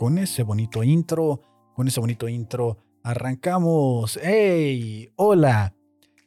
con ese bonito intro, con ese bonito intro, arrancamos. ¡Hey! ¡Hola!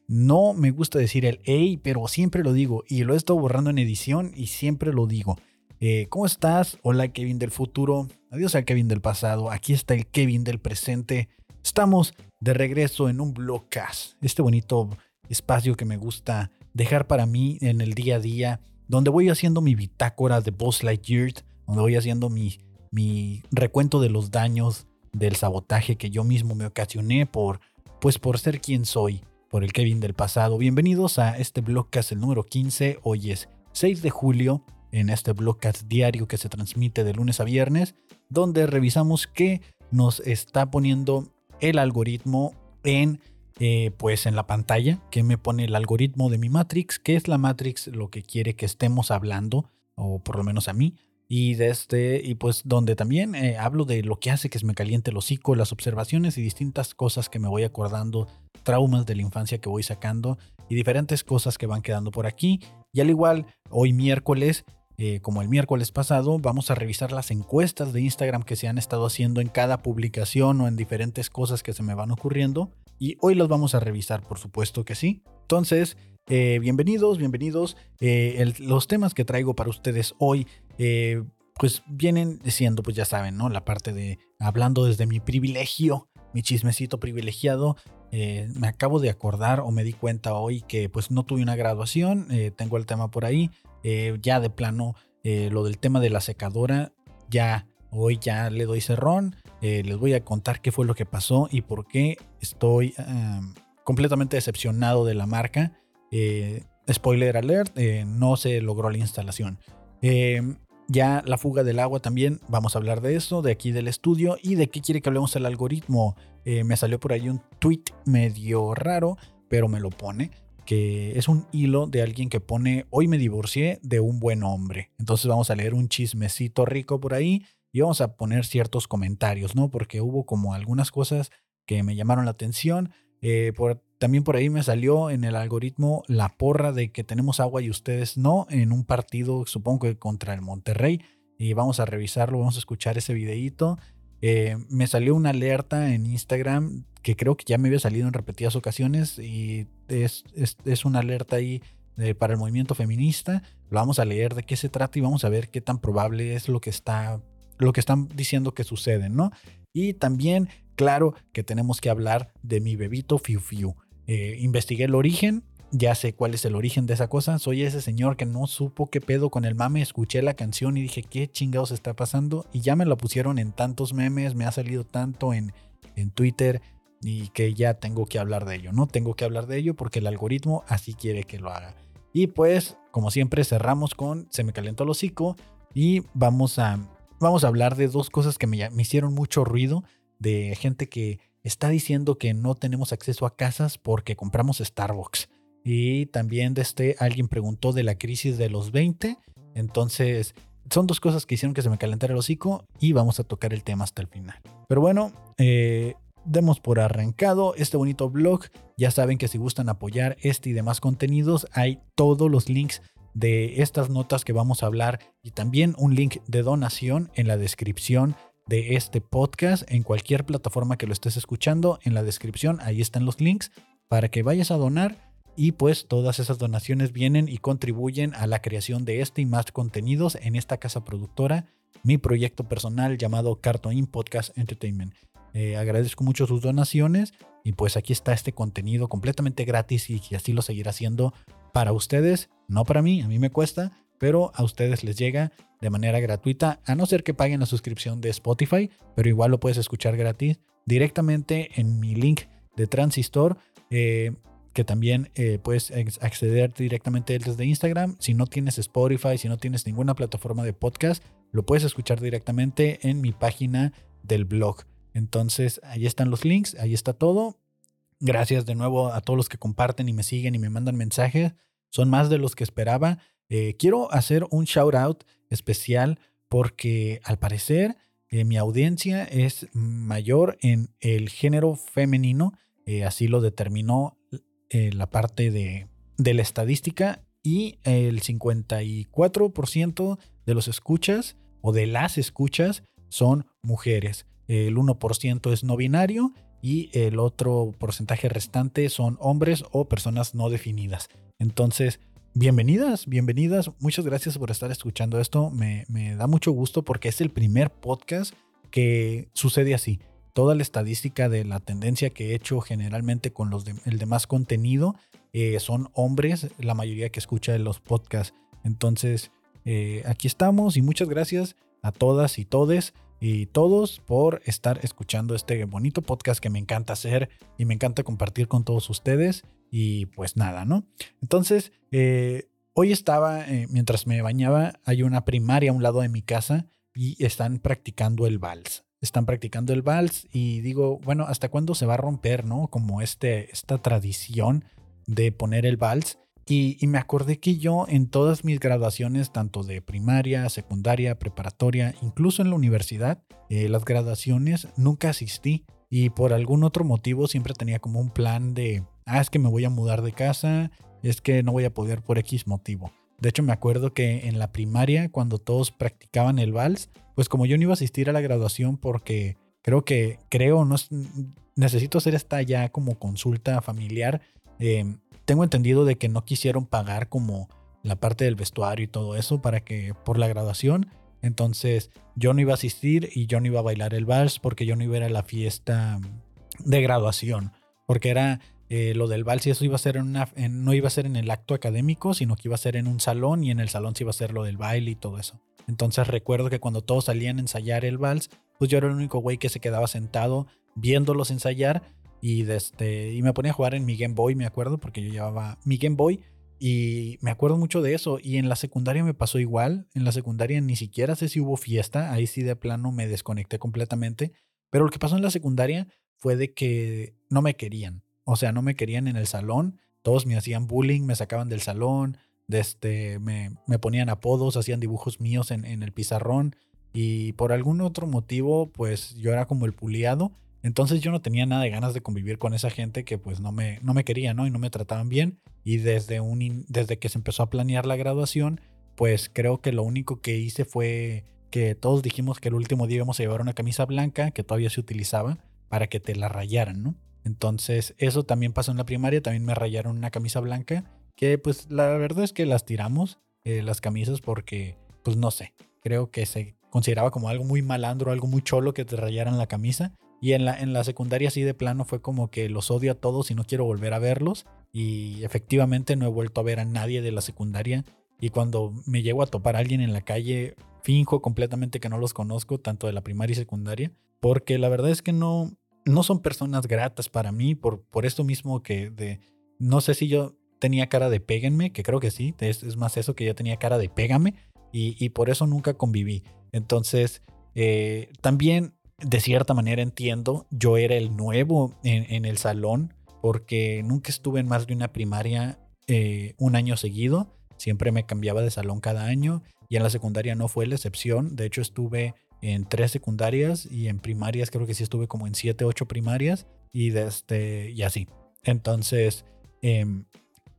No me gusta decir el hey, pero siempre lo digo y lo he estado borrando en edición y siempre lo digo. Eh, ¿Cómo estás? Hola Kevin del futuro. Adiós al Kevin del pasado. Aquí está el Kevin del presente. Estamos de regreso en un blogcast. Este bonito espacio que me gusta dejar para mí en el día a día, donde voy haciendo mi bitácora de Boss Lightyear, donde voy haciendo mi, mi recuento de los daños del sabotaje que yo mismo me ocasioné por, pues por ser quien soy, por el Kevin del pasado. Bienvenidos a este blogcast el número 15. Hoy es 6 de julio en este blogcast diario que se transmite de lunes a viernes, donde revisamos qué nos está poniendo el algoritmo en eh, pues en la pantalla que me pone el algoritmo de mi Matrix, que es la Matrix lo que quiere que estemos hablando, o por lo menos a mí, y de este, y pues donde también eh, hablo de lo que hace que se me caliente el hocico, las observaciones y distintas cosas que me voy acordando, traumas de la infancia que voy sacando y diferentes cosas que van quedando por aquí. Y al igual, hoy miércoles eh, como el miércoles pasado, vamos a revisar las encuestas de Instagram que se han estado haciendo en cada publicación o en diferentes cosas que se me van ocurriendo. Y hoy los vamos a revisar, por supuesto que sí. Entonces, eh, bienvenidos, bienvenidos. Los temas que traigo para ustedes hoy, pues vienen siendo, pues ya saben, ¿no? La parte de hablando desde mi privilegio, mi chismecito privilegiado. me acabo de acordar o me di cuenta hoy que pues no tuve una graduación, tengo el tema por ahí, eh, ya de plano, eh, lo del tema de la secadora, ya hoy ya le doy cerrón. Eh, les voy a contar qué fue lo que pasó y por qué estoy completamente decepcionado de la marca. spoiler alert, no se logró la instalación. Ya la fuga del agua también, vamos a hablar de eso, de aquí del estudio y de qué quiere que hablemos el algoritmo. me salió por ahí un tweet medio raro, pero me lo pone que es un hilo de alguien que pone, hoy me divorcié de un buen hombre. Entonces vamos a leer un chismecito rico por ahí y vamos a poner ciertos comentarios, ¿no? Porque hubo como algunas cosas que me llamaron la atención. Eh, también por ahí me salió en el algoritmo la porra de que tenemos agua y ustedes no, en un partido, supongo que contra el Monterrey. Y vamos a revisarlo, vamos a escuchar ese videíto. Eh, me salió una alerta en Instagram que creo que ya me había salido en repetidas ocasiones y es, es, una alerta ahí eh, para el movimiento feminista. Lo vamos a leer de qué se trata y vamos a ver qué tan probable es lo que está lo que están diciendo que sucede, ¿no? Y también, claro, que tenemos que hablar de mi bebito Fiu Fiu. Eh, investigué el origen, ya sé cuál es el origen de esa cosa. Soy ese señor que no supo qué pedo con el mame. Escuché la canción y dije, ¿qué chingados está pasando? Y ya me la pusieron en tantos memes, me ha salido tanto en, en Twitter y que ya tengo que hablar de ello, ¿no? Tengo que hablar de ello porque el algoritmo así quiere que lo haga. Y pues, como siempre, cerramos con Se me calentó el hocico y vamos a, vamos a hablar de dos cosas que me, me hicieron mucho ruido, de gente que está diciendo que no tenemos acceso a casas porque compramos Starbucks. Y también de este, alguien preguntó de la crisis de los 20. Entonces, son dos cosas que hicieron que se me calentara el hocico y vamos a tocar el tema hasta el final. Pero bueno, eh, demos por arrancado este bonito blog. Ya saben que si gustan apoyar este y demás contenidos, hay todos los links de estas notas que vamos a hablar y también un link de donación en la descripción de este podcast en cualquier plataforma que lo estés escuchando. En la descripción ahí están los links para que vayas a donar y pues todas esas donaciones vienen y contribuyen a la creación de este y más contenidos en esta casa productora, mi proyecto personal llamado Cartoon Podcast Entertainment. Eh, agradezco mucho sus donaciones y pues aquí está este contenido completamente gratis y, así lo seguirá haciendo para ustedes, no para mí, a mí me cuesta, pero a ustedes les llega de manera gratuita, a no ser que paguen la suscripción de Spotify, pero igual lo puedes escuchar gratis directamente en mi link de Transistor. Eh, que también eh, puedes acceder directamente desde Instagram. Si no tienes Spotify, si no tienes ninguna plataforma de podcast, lo puedes escuchar directamente en mi página del blog. Entonces, ahí están los links, ahí está todo. Gracias de nuevo a todos los que comparten y me siguen y me mandan mensajes. Son más de los que esperaba. Eh, quiero hacer un shout out especial porque al parecer eh, mi audiencia es mayor en el género femenino. así lo determinó eh, la parte de, la estadística y el 54% de los escuchas o de las escuchas son mujeres. El 1% es no binario y el otro porcentaje restante son hombres o personas no definidas. Entonces, bienvenidas, bienvenidas. Muchas gracias por estar escuchando esto. Me, da mucho gusto porque es el primer podcast que sucede así. Toda la estadística de la tendencia que he hecho generalmente con los el demás contenido eh, son hombres, la mayoría que escucha los podcasts. Entonces, eh, aquí estamos y muchas gracias a todas y todes y todos por estar escuchando este bonito podcast que me encanta hacer y me encanta compartir con todos ustedes. Y pues nada, ¿no? Entonces, eh, hoy estaba, eh, mientras me bañaba, hay una primaria a un lado de mi casa y están practicando el vals. Están practicando el vals y digo, bueno, ¿hasta cuándo se va a romper, no? Como este, esta tradición de poner el vals. Y, me acordé que yo en todas mis graduaciones, tanto de primaria, secundaria, preparatoria, incluso en la universidad, eh, las graduaciones nunca asistí. Y por algún otro motivo siempre tenía como un plan de, ah, es que me voy a mudar de casa, es que no voy a poder por X motivo. De hecho, me acuerdo que en la primaria, cuando todos practicaban el vals, pues como yo no iba a asistir a la graduación porque creo que, creo, no necesito hacer esta ya como consulta familiar. Eh, tengo entendido de que no quisieron pagar como la parte del vestuario y todo eso para que por la graduación. Entonces yo no iba a asistir y yo no iba a bailar el vals porque yo no iba a ir a la fiesta de graduación. Porque era eh, lo del vals y eso iba a ser en una, no iba a ser en el acto académico, sino que iba a ser en un salón y en el salón se iba a ser lo del baile y todo eso. Entonces recuerdo que cuando todos salían a ensayar el vals, pues yo era el único güey que se quedaba sentado viéndolos ensayar y, este, y me ponía a jugar en mi Game Boy, me acuerdo, porque yo llevaba mi Game Boy y me acuerdo mucho de eso. Y en la secundaria me pasó igual. En la secundaria ni siquiera sé si hubo fiesta. Ahí sí de plano me desconecté completamente. Pero lo que pasó en la secundaria fue de que no me querían. O sea, no me querían en el salón. Todos me hacían bullying, me sacaban del salón. De este, me, me ponían apodos, hacían dibujos míos en, en el pizarrón. Y por algún otro motivo, pues yo era como el puliado. Entonces yo no tenía nada de ganas de convivir con esa gente que pues no me, no me quería, ¿no? Y no me trataban bien. Y desde, un, desde que se empezó a planear la graduación, pues creo que lo único que hice fue que todos dijimos que el último día íbamos a llevar una camisa blanca que todavía se utilizaba para que te la rayaran, ¿no? Entonces eso también pasó en la primaria, también me rayaron una camisa blanca, que pues la verdad es que las tiramos, eh, las camisas, porque pues no sé, creo que se consideraba como algo muy malandro, algo muy cholo que te rayaran la camisa. Y en la, en la secundaria así de plano fue como que los odio a todos y no quiero volver a verlos. Y efectivamente no he vuelto a ver a nadie de la secundaria. Y cuando me llego a topar a alguien en la calle, finjo completamente que no los conozco, tanto de la primaria y secundaria. Porque la verdad es que no, no son personas gratas para mí, por, por esto mismo que de... No sé si yo tenía cara de péguenme, que creo que sí, es, más eso que yo tenía cara de pégame. Y, y por eso nunca conviví. Entonces, eh, también de cierta manera entiendo, yo era el nuevo en, el salón porque nunca estuve en más de una primaria eh, un año seguido, siempre me cambiaba de salón cada año y en la secundaria no fue la excepción, de hecho estuve en tres secundarias y en primarias creo que sí estuve como en siete, ocho primarias y, desde, este, y así. Entonces, em,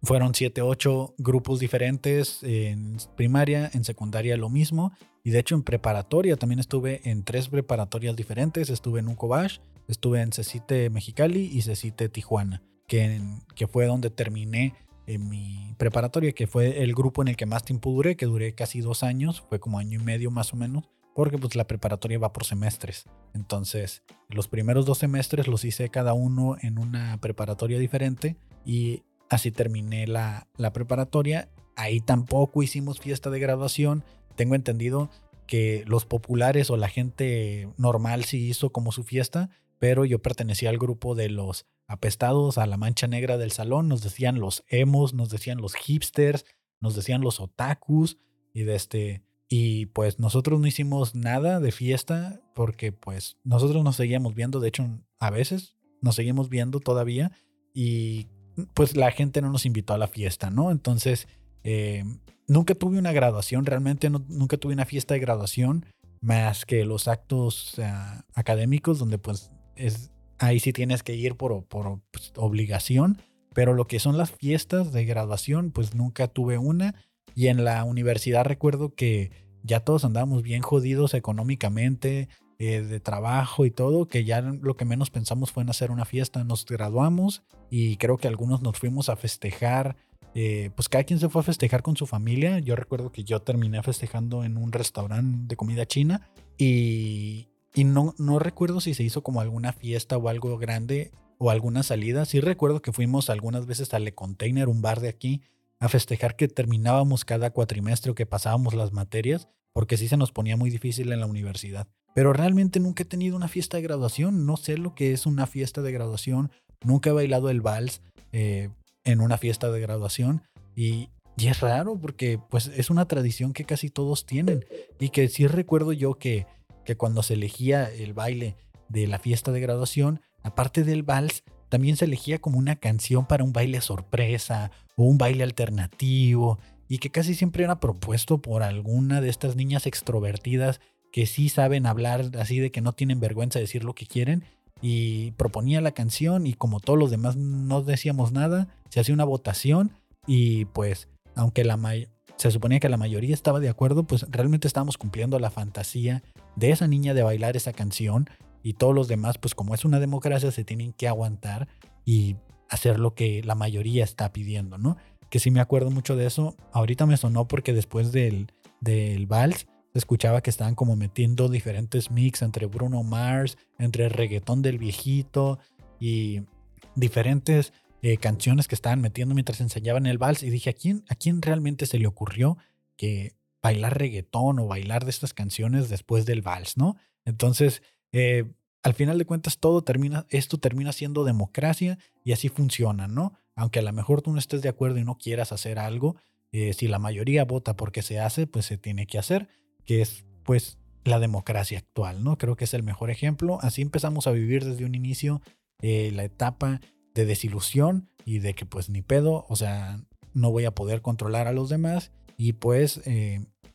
fueron siete, ocho grupos diferentes en primaria, en secundaria lo mismo y de hecho en preparatoria también estuve en tres preparatorias diferentes. Estuve en Ucobash, estuve en Cecite Mexicali y Cecite Tijuana, que, que fue donde terminé en mi preparatoria, que fue el grupo en el que más tiempo duré, que duré casi dos años, fue como año y medio más o menos, porque pues la preparatoria va por semestres. Entonces, los primeros dos semestres los hice cada uno en una preparatoria diferente y así terminé la, la preparatoria. Ahí tampoco hicimos fiesta de graduación, tengo entendido que los populares o la gente normal sí hizo como su fiesta, pero yo pertenecía al grupo de los apestados a la mancha negra del salón, nos decían los emos, nos decían los hipsters, nos decían los otakus y de este y pues nosotros no hicimos nada de fiesta porque pues nosotros nos seguíamos viendo, de hecho a veces nos seguimos viendo todavía y pues la gente no nos invitó a la fiesta, ¿no? Entonces eh, nunca tuve una graduación, realmente nunca tuve una fiesta de graduación más que los actos académicos donde pues es, ahí sí tienes que ir por, por pues, obligación, pero lo que son las fiestas de graduación pues nunca tuve una y en la universidad recuerdo que ya todos andábamos bien jodidos económicamente, eh, de trabajo y todo, que ya lo que menos pensamos fue en hacer una fiesta. Nos graduamos y creo que algunos nos fuimos a festejar. Eh, pues cada quien se fue a festejar con su familia. Yo recuerdo que yo terminé festejando en un restaurante de comida china y, y no, no recuerdo si se hizo como alguna fiesta o algo grande o alguna salida. Sí recuerdo que fuimos algunas veces al Le Container, un bar de aquí, a festejar que terminábamos cada cuatrimestre o que pasábamos las materias, porque sí se nos ponía muy difícil en la universidad. Pero realmente nunca he tenido una fiesta de graduación, no sé lo que es una fiesta de graduación, nunca he bailado el vals eh, en una fiesta de graduación y, y es raro porque pues es una tradición que casi todos tienen y que sí recuerdo yo que, que cuando se elegía el baile de la fiesta de graduación, aparte del vals, también se elegía como una canción para un baile sorpresa o un baile alternativo y que casi siempre era propuesto por alguna de estas niñas extrovertidas que sí saben hablar así de que no tienen vergüenza de decir lo que quieren y proponía la canción y como todos los demás no decíamos nada, se hacía una votación y pues aunque la se suponía que la mayoría estaba de acuerdo, pues realmente estábamos cumpliendo la fantasía de esa niña de bailar esa canción y todos los demás, pues como es una democracia, se tienen que aguantar y hacer lo que la mayoría está pidiendo, ¿no? Que sí me acuerdo mucho de eso. Ahorita me sonó porque después del, del vals escuchaba que estaban como metiendo diferentes mix entre Bruno Mars, entre el reggaetón del viejito y diferentes eh, canciones que estaban metiendo mientras enseñaban el vals. Y dije, ¿a quién, ¿a quién realmente se le ocurrió que bailar reggaetón o bailar de estas canciones después del vals, ¿no? Entonces eh, al final de cuentas todo termina, esto termina siendo democracia y así funciona, ¿no? Aunque a lo mejor tú no estés de acuerdo y no quieras hacer algo, eh, si la mayoría vota porque se hace, pues se tiene que hacer, que es pues la democracia actual, ¿no? Creo que es el mejor ejemplo. Así empezamos a vivir desde un inicio eh, la etapa de desilusión y de que pues ni pedo, o sea, no voy a poder controlar a los demás y pues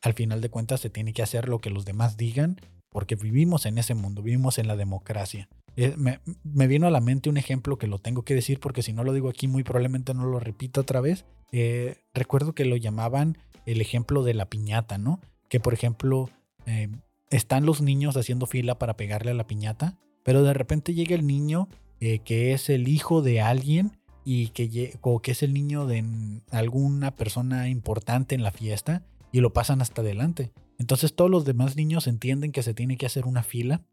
al final de cuentas se tiene que hacer lo que los demás digan porque vivimos en ese mundo, vivimos en la democracia. Eh, me, vino a la mente un ejemplo que lo tengo que decir porque si no lo digo aquí muy probablemente no lo repito otra vez. Eh, recuerdo que lo llamaban el ejemplo de la piñata, ¿no? Que por ejemplo eh, están los niños haciendo fila para pegarle a la piñata, pero de repente llega el niño que es el hijo de alguien y que, o que es el niño de alguna persona importante en la fiesta y lo pasan hasta adelante. Entonces todos los demás niños entienden que se tiene que hacer una fila,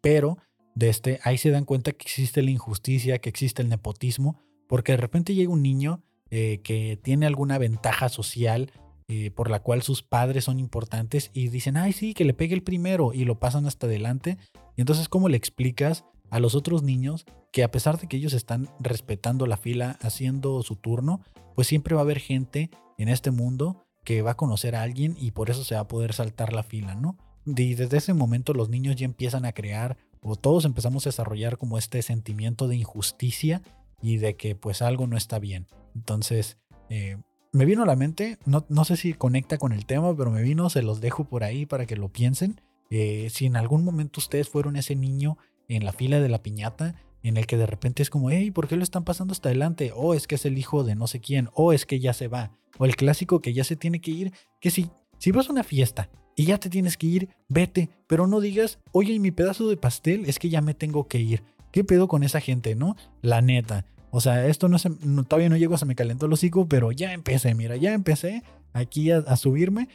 pero de este, ahí se dan cuenta que existe la injusticia, que existe el nepotismo, porque de repente llega un niño eh, que tiene alguna ventaja social eh, por la cual sus padres son importantes y dicen, ay sí, que le pegue el primero y lo pasan hasta adelante. Y entonces, ¿cómo le explicas a los otros niños que a pesar de que ellos están respetando la fila, haciendo su turno, pues siempre va a haber gente en este mundo que va a conocer a alguien y por eso se va a poder saltar la fila, ¿no? Y desde ese momento los niños ya empiezan a crear, o todos empezamos a desarrollar como este sentimiento de injusticia y de que pues algo no está bien. Entonces, eh, me vino a la mente, no, no, sé si conecta con el tema, pero me vino, se los dejo por ahí para que lo piensen. Eh, si en algún momento ustedes fueron ese niño en la fila de la piñata, en el que de repente es como, hey, ¿por qué lo están pasando hasta adelante? O es que es el hijo de no sé quién, o es que ya se va. O el clásico que ya se tiene que ir, que si, si vas a una fiesta y ya te tienes que ir, vete, pero no digas, oye, mi pedazo de pastel es que ya me tengo que ir. ¿Qué pedo con esa gente, no? La neta. O sea, esto no se, todavía no llego, se me calentó el hocico, pero ya empecé, mira, ya empecé aquí a, subirme.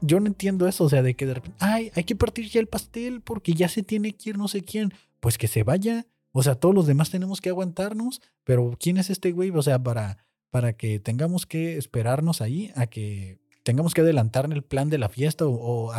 Yo no entiendo eso, o sea, de que de repente, ay, hay que partir ya el pastel porque ya se tiene que ir no sé quién. Pues que se vaya. O sea, todos los demás tenemos que aguantarnos, pero ¿quién es este güey? O sea, para para que tengamos que esperarnos ahí a que tengamos que adelantar el plan de la fiesta o,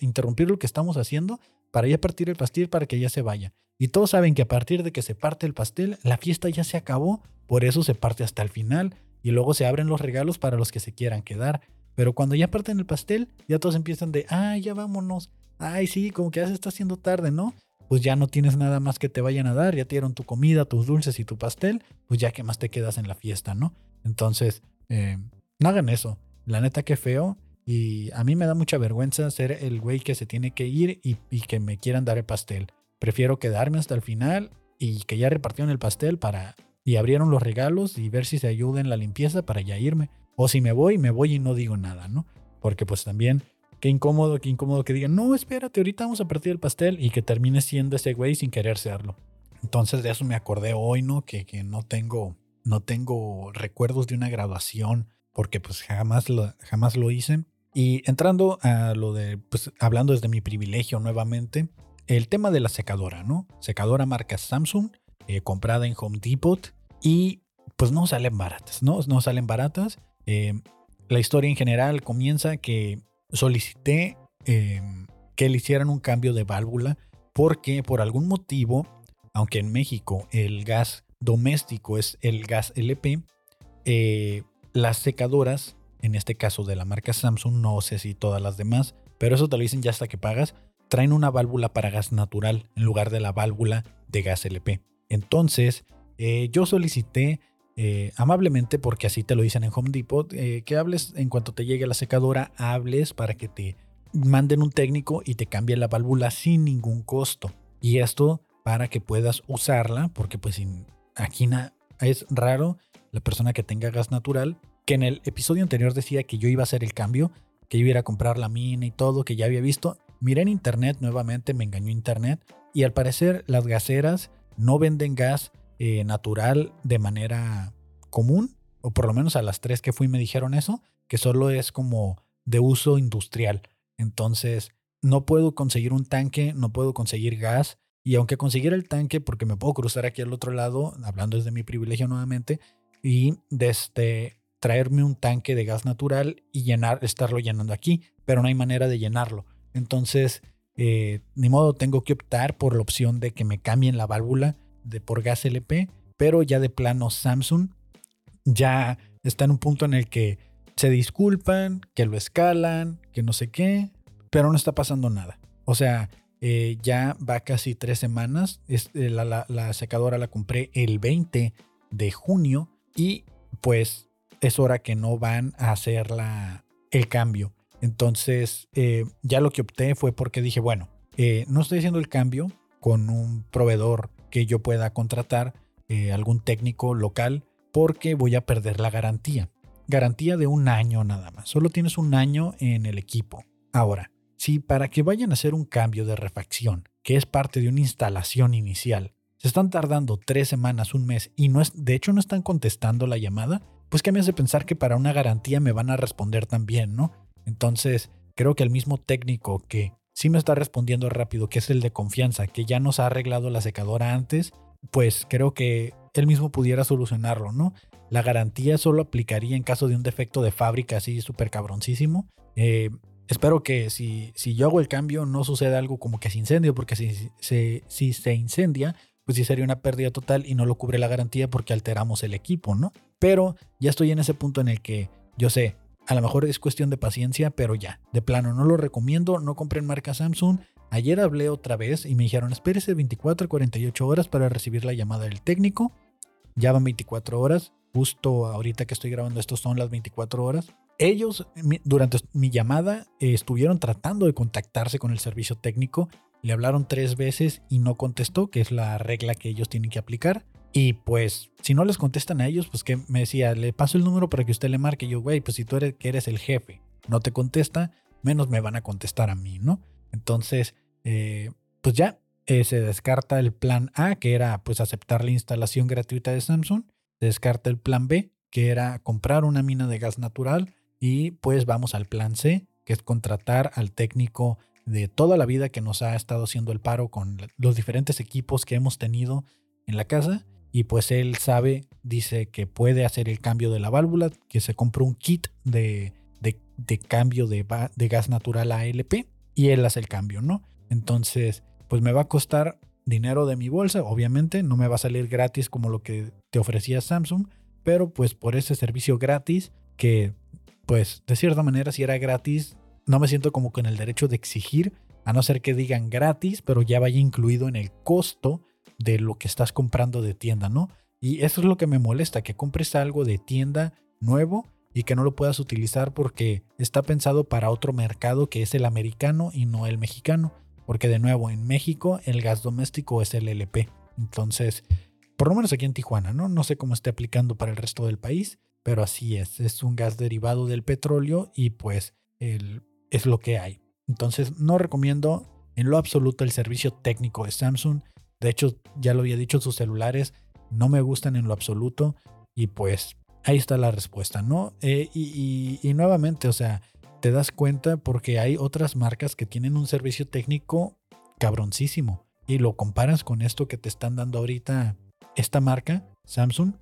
interrumpir lo que estamos haciendo para ya partir el pastel para que ya se vaya. Y todos saben que a partir de que se parte el pastel, la fiesta ya se acabó, por eso se parte hasta el final y luego se abren los regalos para los que se quieran quedar. Pero cuando ya parten el pastel, ya todos empiezan de, ay, ya vámonos. Ay, sí, como que ya se está haciendo tarde, ¿no? Pues ya no tienes nada más que te vayan a dar, ya te dieron tu comida, tus dulces y tu pastel, pues ya que más te quedas en la fiesta, ¿no? Entonces, eh, no hagan eso. La neta que feo. Y a mí me da mucha vergüenza ser el güey que se tiene que ir y, que me quieran dar el pastel. Prefiero quedarme hasta el final y que ya repartieron el pastel para y abrieron los regalos y ver si se ayuda en la limpieza para ya irme. O si me voy, me voy y no digo nada, ¿no? Porque pues también qué incómodo, qué incómodo que digan, no, espérate, ahorita vamos a partir el pastel y que termine siendo ese güey sin querer serlo. Entonces de eso me acordé hoy, ¿no? Que, que no tengo, no tengo recuerdos de una graduación porque pues jamás lo, jamás lo hice. Y entrando a lo de, pues hablando desde mi privilegio nuevamente, el tema de la secadora, ¿no? Secadora marca Samsung, eh, comprada en Home Depot y pues no salen baratas, ¿no? No salen baratas. Eh, la historia en general comienza que solicité eh, que le hicieran un cambio de válvula porque por algún motivo, aunque en México el gas doméstico es el gas LP, las secadoras, en este caso de la marca Samsung, no sé si todas las demás, pero eso te lo dicen ya hasta que pagas, traen una válvula para gas natural en lugar de la válvula de gas LP. Entonces, eh, yo solicité eh, amablemente, porque así te lo dicen en Home Depot, eh, que hables en cuanto te llegue la secadora, hables para que te manden un técnico y te cambien la válvula sin ningún costo. Y esto para que puedas usarla, porque pues aquí es raro la persona que tenga gas natural, que en el episodio anterior decía que yo iba a hacer el cambio, que yo iba a comprar la mina y todo, que ya había visto. Miré en internet nuevamente, me engañó internet, y al parecer las gaseras no venden gas eh, natural de manera común, o por lo menos a las tres que fui me dijeron eso, que solo es como de uso industrial. Entonces, no puedo conseguir un tanque, no puedo conseguir gas, y aunque consiguiera el tanque, porque me puedo cruzar aquí al otro lado, hablando desde mi privilegio nuevamente, y desde traerme un tanque de gas natural y llenar, estarlo llenando aquí, pero no hay manera de llenarlo. Entonces, eh, ni modo, tengo que optar por la opción de que me cambien la válvula de por gas LP, pero ya de plano Samsung ya está en un punto en el que se disculpan, que lo escalan, que no sé qué, pero no está pasando nada. O sea, eh, ya va casi tres semanas. Eh, la, secadora la compré el 20 de junio y pues es hora que no van a hacer la, el cambio. Entonces, eh, ya lo que opté fue porque dije, bueno, no estoy haciendo el cambio con un proveedor que yo pueda contratar, eh, algún técnico local, porque voy a perder la garantía. Garantía de un año nada más. Solo tienes un año en el equipo. Ahora, si para que vayan a hacer un cambio de refacción, que es parte de una instalación inicial, se están tardando tres semanas, un mes y no es, de hecho no están contestando la llamada, pues que me hace pensar que para una garantía me van a responder también, ¿no? Entonces, creo que el mismo técnico que sí me está respondiendo rápido, que es el de confianza, que ya nos ha arreglado la secadora antes, pues creo que él mismo pudiera solucionarlo, ¿no? La garantía solo aplicaría en caso de un defecto de fábrica así súper cabroncísimo. Eh, espero que si, si yo hago el cambio no suceda algo como que se incendio, porque si, si se incendia, pues sí sería una pérdida total y no lo cubre la garantía porque alteramos el equipo, ¿no? Pero ya estoy en ese punto en el que yo sé, a lo mejor es cuestión de paciencia, pero ya, de plano, no lo recomiendo, no compren marca Samsung. Ayer hablé otra vez y me dijeron, espérese 24 a 48 horas para recibir la llamada del técnico. Ya van 24 horas, justo ahorita que estoy grabando esto son las 24 horas. Ellos, durante mi llamada, estuvieron tratando de contactarse con el servicio técnico le hablaron tres veces y no contestó, que es la regla que ellos tienen que aplicar. Y pues, si no les contestan a ellos, pues que me decía, le paso el número para que usted le marque. yo, güey, pues si tú eres, que eres el jefe, no te contesta, menos me van a contestar a mí, ¿no? Entonces, eh, pues ya eh, se descarta el plan A, que era pues aceptar la instalación gratuita de Samsung. Se descarta el plan B, que era comprar una mina de gas natural. Y pues vamos al plan C, que es contratar al técnico de toda la vida que nos ha estado haciendo el paro con los diferentes equipos que hemos tenido en la casa. Y pues él sabe, dice que puede hacer el cambio de la válvula, que se compró un kit de, de, cambio de, de, gas natural a LP y él hace el cambio, ¿no? Entonces, pues me va a costar dinero de mi bolsa, obviamente, no me va a salir gratis como lo que te ofrecía Samsung, pero pues por ese servicio gratis, que pues de cierta manera si era gratis, no me siento como con el derecho de exigir, a no ser que digan gratis, pero ya vaya incluido en el costo de lo que estás comprando de tienda, ¿no? Y eso es lo que me molesta, que compres algo de tienda nuevo y que no lo puedas utilizar porque está pensado para otro mercado que es el americano y no el mexicano. Porque de nuevo, en México el gas doméstico es el LP. Entonces, por lo menos aquí en Tijuana, ¿no? No sé cómo esté aplicando para el resto del país, pero así es. Es un gas derivado del petróleo y pues el, es lo que hay. Entonces no recomiendo en lo absoluto el servicio técnico de Samsung. De hecho, ya lo había dicho, sus celulares no me gustan en lo absoluto. Y pues ahí está la respuesta, ¿no? Eh, y, y nuevamente, o sea, te das cuenta porque hay otras marcas que tienen un servicio técnico cabroncísimo. Y lo comparas con esto que te están dando ahorita esta marca, Samsung,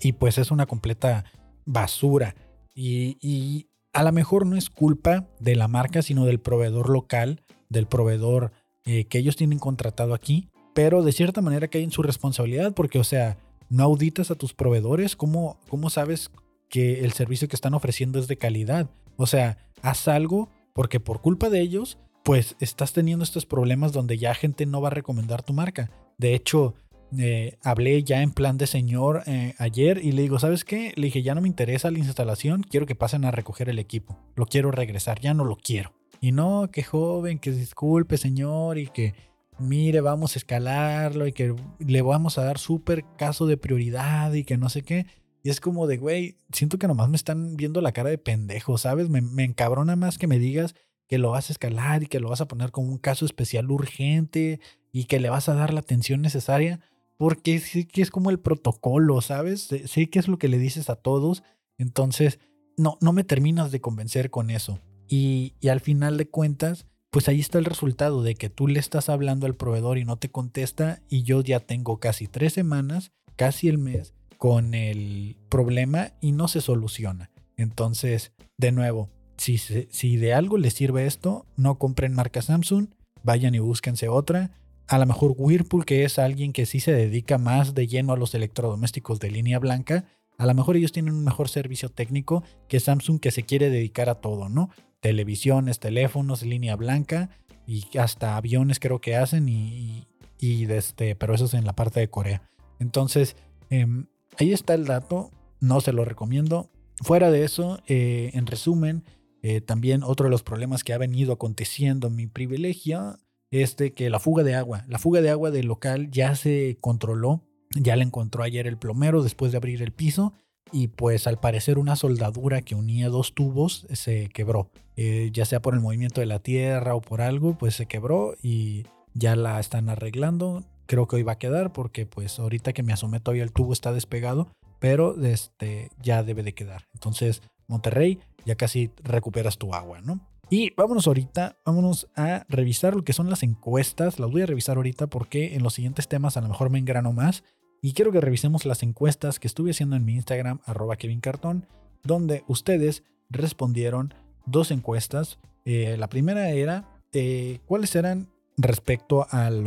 y pues es una completa basura. Y, a lo mejor no es culpa de la marca, sino del proveedor local, del proveedor eh, que ellos tienen contratado aquí. Pero de cierta manera hay en su responsabilidad, porque, o sea, no auditas a tus proveedores. ¿Cómo, cómo sabes que el servicio que están ofreciendo es de calidad? O sea, haz algo porque por culpa de ellos, pues estás teniendo estos problemas donde ya gente no va a recomendar tu marca. De hecho, eh, hablé ya en plan de señor eh, ayer y le digo, ¿sabes qué? Le dije, ya no me interesa la instalación, quiero que pasen a recoger el equipo. Lo quiero regresar, ya no lo quiero. Y no, que joven, que disculpe señor y que mire, vamos a escalarlo y que le vamos a dar súper caso de prioridad y que no sé qué. Y es como de, güey, siento que nomás me están viendo la cara de pendejo, ¿sabes? Me, me encabrona más que me digas que lo vas a escalar y que lo vas a poner como un caso especial urgente y que le vas a dar la atención necesaria porque sí que es como el protocolo, ¿sabes? Sé que es lo que le dices a todos, entonces no, no me terminas de convencer con eso. Y, y, al final de cuentas, pues ahí está el resultado de que tú le estás hablando al proveedor y no te contesta y yo ya tengo casi tres semanas, casi el mes, con el problema y no se soluciona. Entonces, de nuevo, si, si de algo les sirve esto, no compren marca Samsung, vayan y búsquense otra a lo mejor Whirlpool, que es alguien que sí se dedica más de lleno a los electrodomésticos de línea blanca, a lo mejor ellos tienen un mejor servicio técnico que Samsung que se quiere dedicar a todo, ¿no? Televisiones, teléfonos, línea blanca y hasta aviones creo que hacen y, y, este, pero eso es en la parte de Corea. Entonces, em, ahí está el dato, no se lo recomiendo. Fuera de eso, eh, en resumen, eh, también otro de los problemas que ha venido aconteciendo en mi privilegio este, que la fuga de agua, la fuga de agua del local ya se controló, ya la encontró ayer el plomero después de abrir el piso y pues al parecer una soldadura que unía dos tubos se quebró, eh, ya sea por el movimiento de la tierra o por algo, pues se quebró y ya la están arreglando. Creo que hoy va a quedar porque pues ahorita que me asomé todavía el tubo está despegado, pero este ya debe de quedar. Entonces, Monterrey, ya casi recuperas tu agua, ¿no? Y vámonos ahorita, vámonos a revisar lo que son las encuestas. Las voy a revisar ahorita porque en los siguientes temas a lo mejor me engrano más. Y quiero que revisemos las encuestas que estuve haciendo en mi Instagram, arroba Kevin Cartón, donde ustedes respondieron dos encuestas. Eh, la primera era eh, cuáles eran respecto al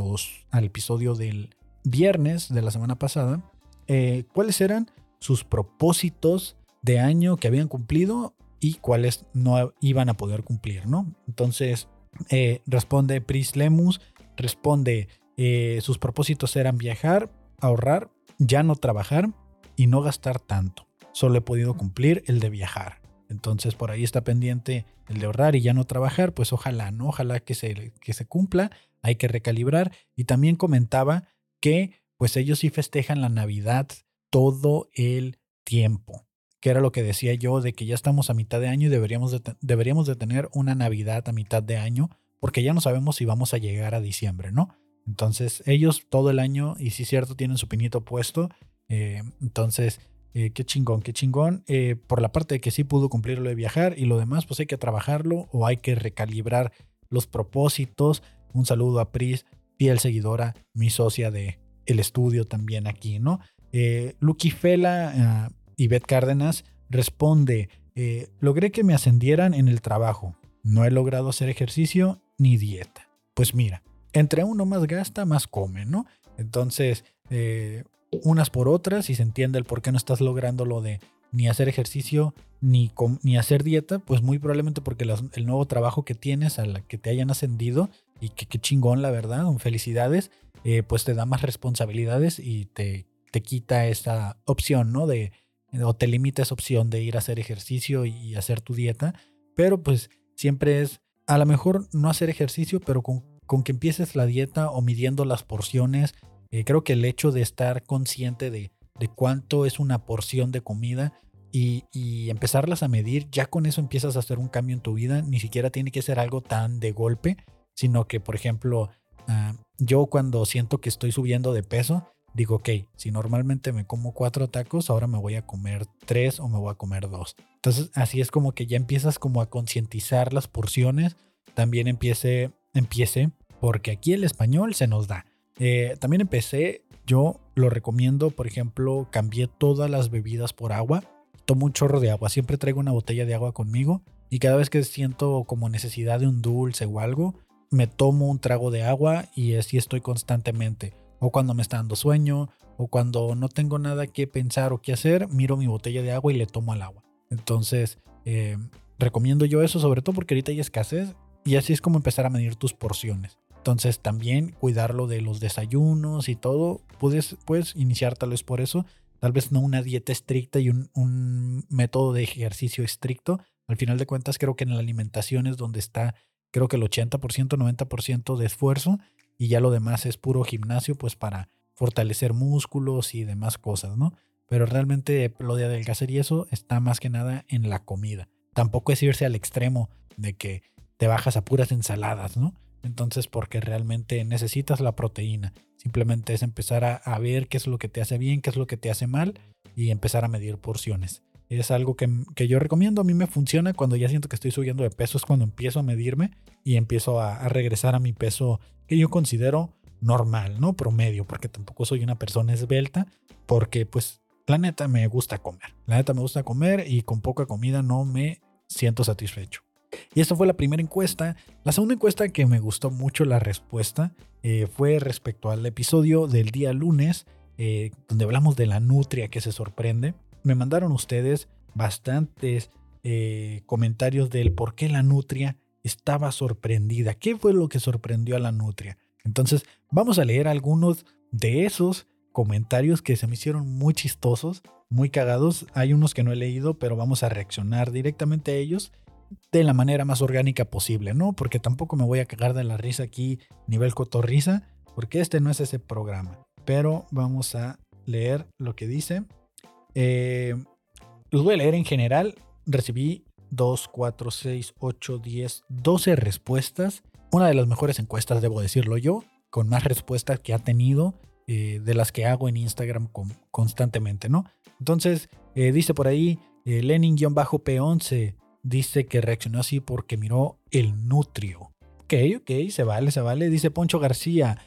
episodio del viernes de la semana pasada, eh, cuáles eran sus propósitos de año que habían cumplido y cuáles no iban a poder cumplir, ¿no? Entonces, responde Pris Lemus, responde, sus propósitos eran viajar, ahorrar, ya no trabajar y no gastar tanto. Solo he podido cumplir el de viajar. Entonces por ahí está pendiente el de ahorrar y ya no trabajar, pues ojalá, ¿no? Ojalá que se, que se cumpla, hay que recalibrar. Y también comentaba que pues ellos sí festejan la Navidad todo el tiempo que era lo que decía yo, de que ya estamos a mitad de año y deberíamos de, deberíamos de tener una Navidad a mitad de año, porque ya no sabemos si vamos a llegar a diciembre, ¿no? Entonces ellos todo el año, y sí cierto, tienen su pinito puesto, eh, entonces, eh, qué chingón, qué chingón, eh, por la parte de que sí pudo cumplir lo de viajar y lo demás, pues hay que trabajarlo o hay que recalibrar los propósitos. Un saludo a Pris, fiel seguidora, mi socia de el estudio también aquí, ¿no? Lucky Fela ah, Ivette Cárdenas responde, logré que me ascendieran en el trabajo. No he logrado hacer ejercicio ni dieta. Pues mira, entre uno más gasta, más come, ¿no? Entonces, eh, unas por otras, y se entiende el por qué no estás logrando lo de ni hacer ejercicio ni, ni hacer dieta, pues muy probablemente porque el nuevo trabajo que tienes, a la que te hayan ascendido, y que qué chingón, la verdad, felicidades, eh, pues te da más responsabilidades y te, te quita esa opción, ¿no? De o te limita esa opción de ir a hacer ejercicio y hacer tu dieta, pero pues siempre es a lo mejor no hacer ejercicio, pero con, que empieces la dieta o midiendo las porciones, eh, creo que el hecho de estar consciente de, de cuánto es una porción de comida y, empezarlas a medir, ya con eso empiezas a hacer un cambio en tu vida. Ni siquiera tiene que ser algo tan de golpe, sino que, por ejemplo, uh, yo cuando siento que estoy subiendo de peso, digo, ok, si normalmente me como cuatro tacos, ahora me voy a comer tres o me voy a comer dos. Entonces, así es como que ya empiezas como a concientizar las porciones. También empiece, empiece, porque aquí el español se nos da. Eh, también empecé, yo lo recomiendo, por ejemplo, cambié todas las bebidas por agua. Tomo un chorro de agua, siempre traigo una botella de agua conmigo y cada vez que siento como necesidad de un dulce o algo, me tomo un trago de agua y así estoy constantemente o cuando me está dando sueño, o cuando no tengo nada que pensar o que hacer, miro mi botella de agua y le tomo al agua. Entonces, eh, recomiendo yo eso, sobre todo porque ahorita hay escasez, y así es como empezar a medir tus porciones. Entonces, también cuidarlo de los desayunos y todo, puedes, puedes iniciar tal vez por eso, tal vez no una dieta estricta y un, un método de ejercicio estricto. Al final de cuentas, creo que en la alimentación es donde está, creo que el 80%, 90% de esfuerzo y ya lo demás es puro gimnasio, pues para fortalecer músculos y demás cosas, ¿no? Pero realmente lo de adelgazar y eso está más que nada en la comida. Tampoco es irse al extremo de que te bajas a puras ensaladas, ¿no? Entonces, porque realmente necesitas la proteína. Simplemente es empezar a, ver qué es lo que te hace bien, qué es lo que te hace mal y empezar a medir porciones. Es algo que, yo recomiendo, a mí me funciona cuando ya siento que estoy subiendo de peso, es cuando empiezo a medirme y empiezo a regresar a mi peso que yo considero normal, ¿no? Promedio, porque tampoco soy una persona esbelta, porque pues la neta me gusta comer. La neta me gusta comer y con poca comida no me siento satisfecho. Y esta fue la primera encuesta. La segunda encuesta que me gustó mucho la respuesta eh, fue respecto al episodio del día lunes, eh, donde hablamos de la nutria que se sorprende. Me mandaron ustedes bastantes eh, comentarios del por qué la nutria estaba sorprendida. ¿Qué fue lo que sorprendió a la nutria? Entonces, vamos a leer algunos de esos comentarios que se me hicieron muy chistosos, muy cagados. Hay unos que no he leído, pero vamos a reaccionar directamente a ellos de la manera más orgánica posible, ¿no? Porque tampoco me voy a cagar de la risa aquí, nivel cotorriza, porque este no es ese programa. Pero vamos a leer lo que dice. Eh, los voy a leer en general. Recibí 2, 4, 6, 8, 10, 12 respuestas. Una de las mejores encuestas, debo decirlo yo, con más respuestas que ha tenido eh, de las que hago en Instagram constantemente, ¿no? Entonces, eh, dice por ahí, eh, Lenin-P11 dice que reaccionó así porque miró el nutrio. Ok, ok, se vale, se vale. Dice Poncho García,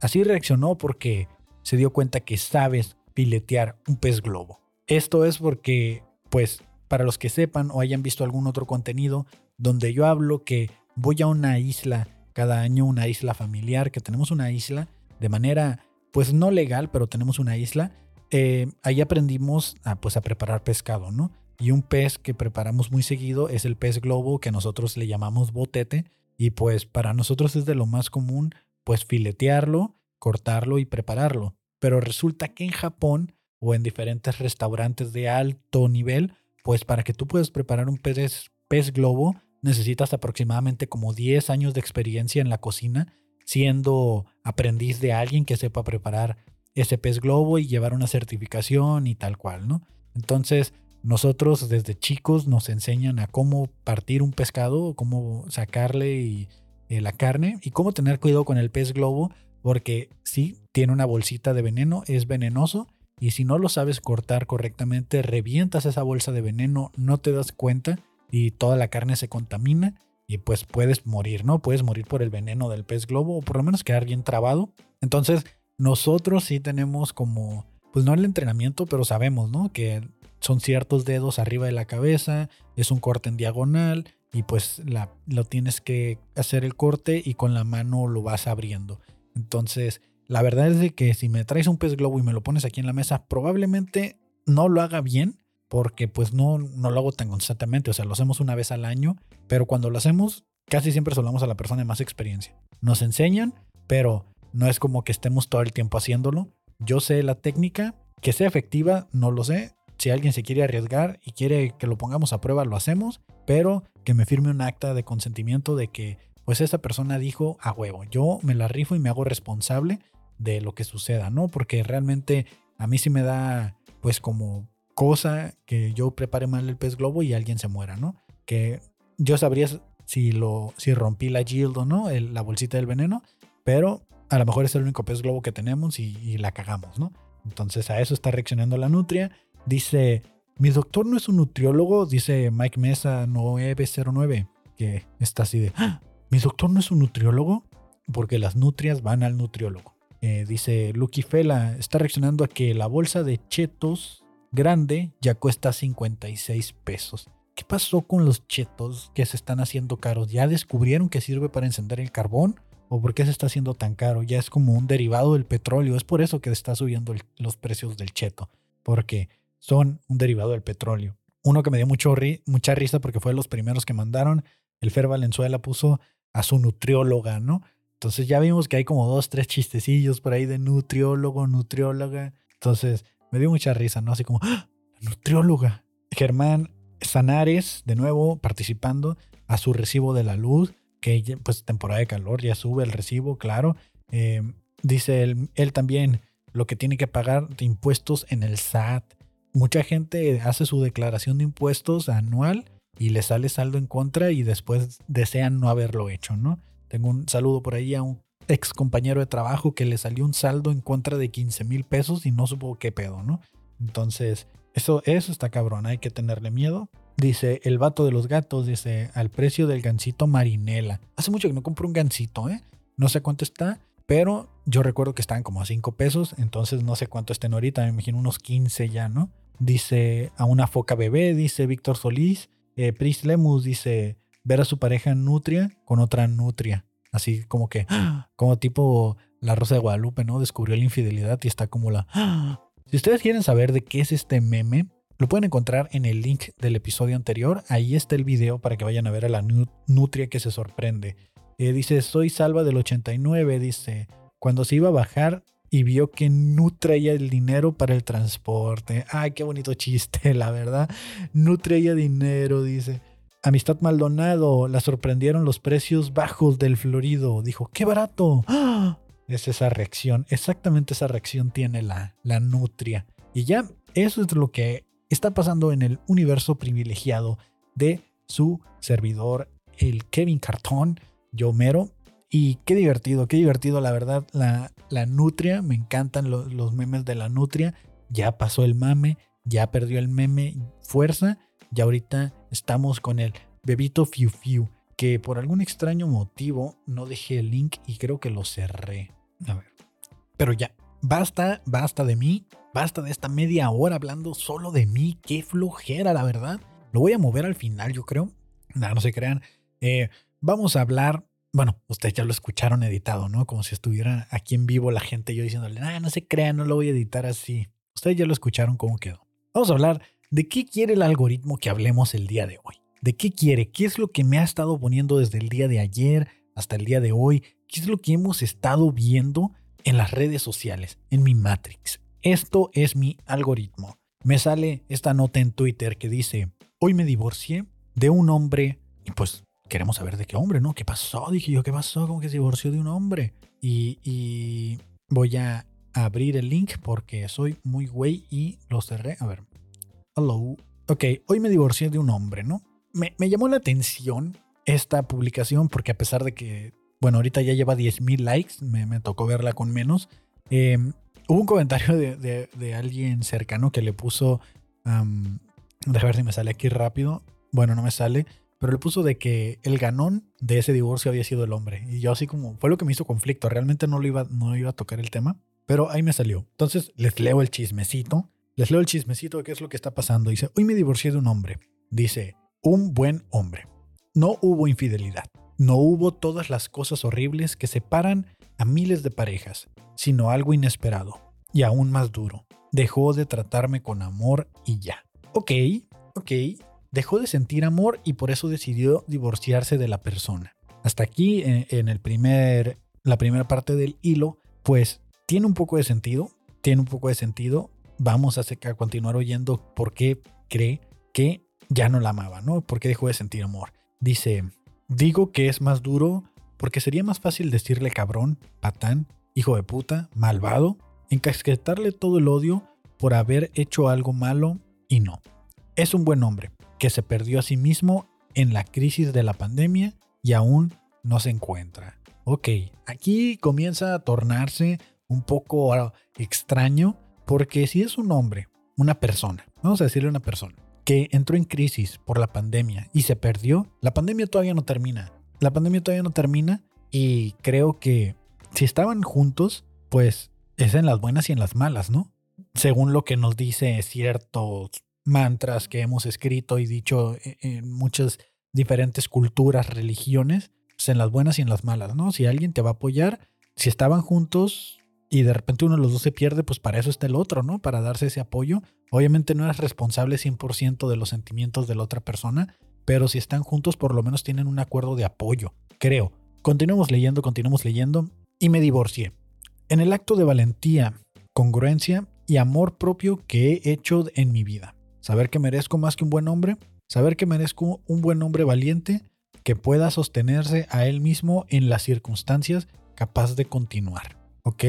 así reaccionó porque se dio cuenta que sabes piletear un pez globo. Esto es porque, pues, para los que sepan o hayan visto algún otro contenido donde yo hablo que voy a una isla cada año, una isla familiar, que tenemos una isla de manera, pues no legal, pero tenemos una isla. Eh, ahí aprendimos a, pues, a preparar pescado, ¿no? Y un pez que preparamos muy seguido es el pez globo, que nosotros le llamamos botete. Y pues para nosotros es de lo más común, pues filetearlo, cortarlo y prepararlo. Pero resulta que en Japón o en diferentes restaurantes de alto nivel, pues para que tú puedas preparar un pez, pez globo, necesitas aproximadamente como 10 años de experiencia en la cocina, siendo aprendiz de alguien que sepa preparar ese pez globo y llevar una certificación y tal cual, ¿no? Entonces, nosotros desde chicos nos enseñan a cómo partir un pescado, cómo sacarle eh, la carne y cómo tener cuidado con el pez globo, porque sí, tiene una bolsita de veneno, es venenoso y si no lo sabes cortar correctamente, revientas esa bolsa de veneno, no te das cuenta y toda la carne se contamina y pues puedes morir, ¿no? Puedes morir por el veneno del pez globo o por lo menos quedar bien trabado. Entonces, nosotros sí tenemos como, pues no el entrenamiento, pero sabemos, ¿no? Que son ciertos dedos arriba de la cabeza, es un corte en diagonal y pues la, lo tienes que hacer el corte y con la mano lo vas abriendo. Entonces, la verdad es de que si me traes un pez globo y me lo pones aquí en la mesa, probablemente no lo haga bien porque pues no, no lo hago tan constantemente. O sea, lo hacemos una vez al año, pero cuando lo hacemos, casi siempre solamos a la persona de más experiencia. Nos enseñan, pero no es como que estemos todo el tiempo haciéndolo. Yo sé la técnica, que sea efectiva, no lo sé. Si alguien se quiere arriesgar y quiere que lo pongamos a prueba, lo hacemos, pero que me firme un acta de consentimiento de que pues esa persona dijo a huevo, yo me la rifo y me hago responsable de lo que suceda, ¿no? Porque realmente a mí sí me da pues como cosa que yo prepare mal el pez globo y alguien se muera, ¿no? Que yo sabría si, lo, si rompí la yield o no, la bolsita del veneno, pero a lo mejor es el único pez globo que tenemos y, la cagamos, ¿no? Entonces a eso está reaccionando la nutria. Dice, mi doctor no es un nutriólogo, dice Mike Mesa 909, que está así de, ¡Ah! mi doctor no es un nutriólogo, porque las nutrias van al nutriólogo. Eh, dice Lucky Fela, está reaccionando a que la bolsa de chetos grande ya cuesta 56 pesos. ¿Qué pasó con los chetos que se están haciendo caros? ¿Ya descubrieron que sirve para encender el carbón? ¿O por qué se está haciendo tan caro? Ya es como un derivado del petróleo. Es por eso que está subiendo los precios del cheto. Porque son un derivado del petróleo. Uno que me dio mucho mucha risa porque fue de los primeros que mandaron. El Fer Valenzuela puso a su nutrióloga, ¿no? Entonces ya vimos que hay como dos, tres chistecillos por ahí de nutriólogo, nutrióloga. Entonces me dio mucha risa, ¿no? Así como, ¡Ah! nutrióloga. Germán Sanares, de nuevo, participando a su recibo de la luz, que pues temporada de calor, ya sube el recibo, claro. Eh, dice él, él también lo que tiene que pagar de impuestos en el SAT. Mucha gente hace su declaración de impuestos anual y le sale saldo en contra y después desean no haberlo hecho, ¿no? Tengo un saludo por ahí a un ex compañero de trabajo que le salió un saldo en contra de 15 mil pesos y no supo qué pedo, ¿no? Entonces, eso, eso está cabrón, hay que tenerle miedo. Dice, el vato de los gatos, dice, al precio del gansito marinela. Hace mucho que no compro un gansito, ¿eh? No sé cuánto está, pero yo recuerdo que estaban como a 5 pesos, entonces no sé cuánto estén ahorita, me imagino unos 15 ya, ¿no? Dice, a una foca bebé, dice Víctor Solís. Eh, Pris Lemus dice, ver a su pareja nutria con otra nutria. Así como que, como tipo la Rosa de Guadalupe, ¿no? Descubrió la infidelidad y está como la... Si ustedes quieren saber de qué es este meme, lo pueden encontrar en el link del episodio anterior. Ahí está el video para que vayan a ver a la nutria que se sorprende. Eh, dice, soy Salva del 89, dice, cuando se iba a bajar y vio que no traía el dinero para el transporte. Ay, qué bonito chiste, la verdad. No traía dinero, dice. Amistad Maldonado, la sorprendieron los precios bajos del Florido. Dijo, qué barato. Es esa reacción, exactamente esa reacción tiene la, la nutria. Y ya, eso es lo que está pasando en el universo privilegiado de su servidor, el Kevin Cartón, yo mero. Y qué divertido, qué divertido, la verdad, la, nutria, me encantan los, los memes de la nutria. Ya pasó el mame, ya perdió el meme fuerza y ahorita estamos con el bebito Fiu Fiu, que por algún extraño motivo no dejé el link y creo que lo cerré. A ver. Pero ya, basta, basta de mí, basta de esta media hora hablando solo de mí. Qué flojera, la verdad. Lo voy a mover al final, yo creo. No, no se crean. Eh, vamos a hablar. Bueno, ustedes ya lo escucharon editado, ¿no? Como si estuviera aquí en vivo la gente yo diciéndole, ah, no se crean, no lo voy a editar así. Ustedes ya lo escucharon cómo quedó. Vamos a hablar ¿De qué quiere el algoritmo que hablemos el día de hoy? ¿De qué quiere? ¿Qué es lo que me ha estado poniendo desde el día de ayer hasta el día de hoy? ¿Qué es lo que hemos estado viendo en las redes sociales, en mi Matrix? Esto es mi algoritmo. Me sale esta nota en Twitter que dice, hoy me divorcié de un hombre y pues queremos saber de qué hombre, ¿no? ¿Qué pasó? Dije yo, ¿qué pasó? ¿Cómo que se divorció de un hombre? Y, y voy a abrir el link porque soy muy güey y lo cerré. A ver, Hello. Ok, hoy me divorcié de un hombre, ¿no? Me, llamó la atención esta publicación porque a pesar de que, bueno, ahorita ya lleva 10.000 likes, me, tocó verla con menos. Em, hubo un comentario de, alguien cercano que le puso, um, déjame ver si me sale aquí rápido. Bueno, no me sale, pero le puso de que el ganón de ese divorcio había sido el hombre. Y yo así como, fue lo que me hizo conflicto. Realmente no lo iba, no iba a tocar el tema, pero ahí me salió. Entonces les leo el chismecito. Les leo el chismecito de qué es lo que está pasando. Dice, hoy me divorcié de un hombre. Dice, un buen hombre. No hubo infidelidad. No hubo todas las cosas horribles que separan a miles de parejas, sino algo inesperado y aún más duro. Dejó de tratarme con amor y ya. Ok, ok. Dejó de sentir amor y por eso decidió divorciarse de la persona. Hasta aquí, en, en el primer, la primera parte del hilo, pues tiene un poco de sentido. Tiene un poco de sentido vamos a, continuar oyendo por qué cree que ya no la amaba, ¿no? ¿Por qué dejó de sentir amor? Dice, digo que es más duro porque sería más fácil decirle cabrón, patán, hijo de puta, malvado, encasquetarle todo el odio por haber hecho algo malo y no. Es un buen hombre que se perdió a sí mismo en la crisis de la pandemia y aún no se encuentra. Ok, aquí comienza a tornarse un poco ah, extraño porque si es un hombre, una persona, vamos a decirle una persona, que entró en crisis por la pandemia y se perdió, la pandemia todavía no termina. La pandemia todavía no termina y creo que si estaban juntos, pues es en las buenas y en las malas, ¿no? Según lo que nos dice ciertos mantras que hemos escrito y dicho e-, en muchas diferentes culturas, religiones, pues en las buenas y en las malas, ¿no? Si alguien te va a apoyar, si estaban juntos y de repente uno de los dos se pierde, pues para eso está el otro, ¿no? Para darse ese apoyo. Obviamente no eres responsable 100% de los sentimientos de la otra persona, pero si están juntos por lo menos tienen un acuerdo de apoyo, creo. Continuemos leyendo, continuemos leyendo y me divorcié. En el acto de valentía, congruencia y amor propio que he hecho en mi vida. Saber que merezco más que un buen hombre, saber que merezco un buen hombre valiente que pueda sostenerse a él mismo en las circunstancias capaz de continuar. Ok,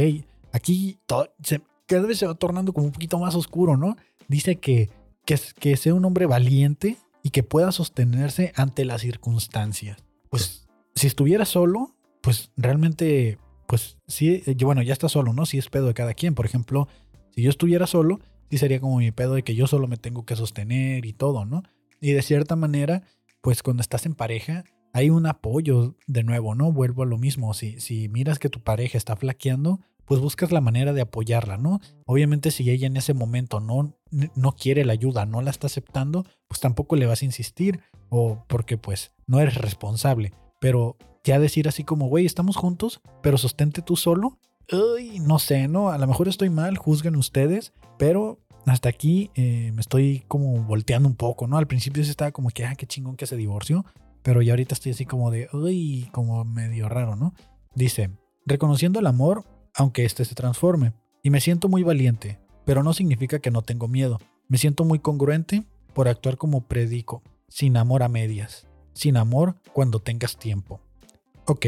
aquí se, cada vez se va tornando como un poquito más oscuro, ¿no? Dice que, que, que sea un hombre valiente y que pueda sostenerse ante las circunstancias. Pues si estuviera solo, pues realmente pues sí, eh, bueno, ya está solo, ¿no? Sí es pedo de cada quien. Por ejemplo, si yo estuviera solo, sí sería como mi pedo de que yo solo me tengo que sostener y todo, ¿no? Y de cierta manera, pues cuando estás en pareja, hay un apoyo de nuevo, ¿no? Vuelvo a lo mismo. Si, si miras que tu pareja está flaqueando, pues buscas la manera de apoyarla, ¿no? Obviamente si ella en ese momento no, no quiere la ayuda, no la está aceptando, pues tampoco le vas a insistir o porque pues no eres responsable. Pero ya decir así como, güey, estamos juntos, pero sostente tú solo. Uy, no sé, ¿no? A lo mejor estoy mal, juzguen ustedes, pero hasta aquí eh, me estoy como volteando un poco, ¿no? Al principio sí estaba como que, ah, qué chingón que se divorció, pero ya ahorita estoy así como de, uy, como medio raro, ¿no? Dice, reconociendo el amor, aunque éste se transforme, y me siento muy valiente, pero no significa que no tengo miedo. Me siento muy congruente por actuar como predico, sin amor a medias, sin amor cuando tengas tiempo. Ok,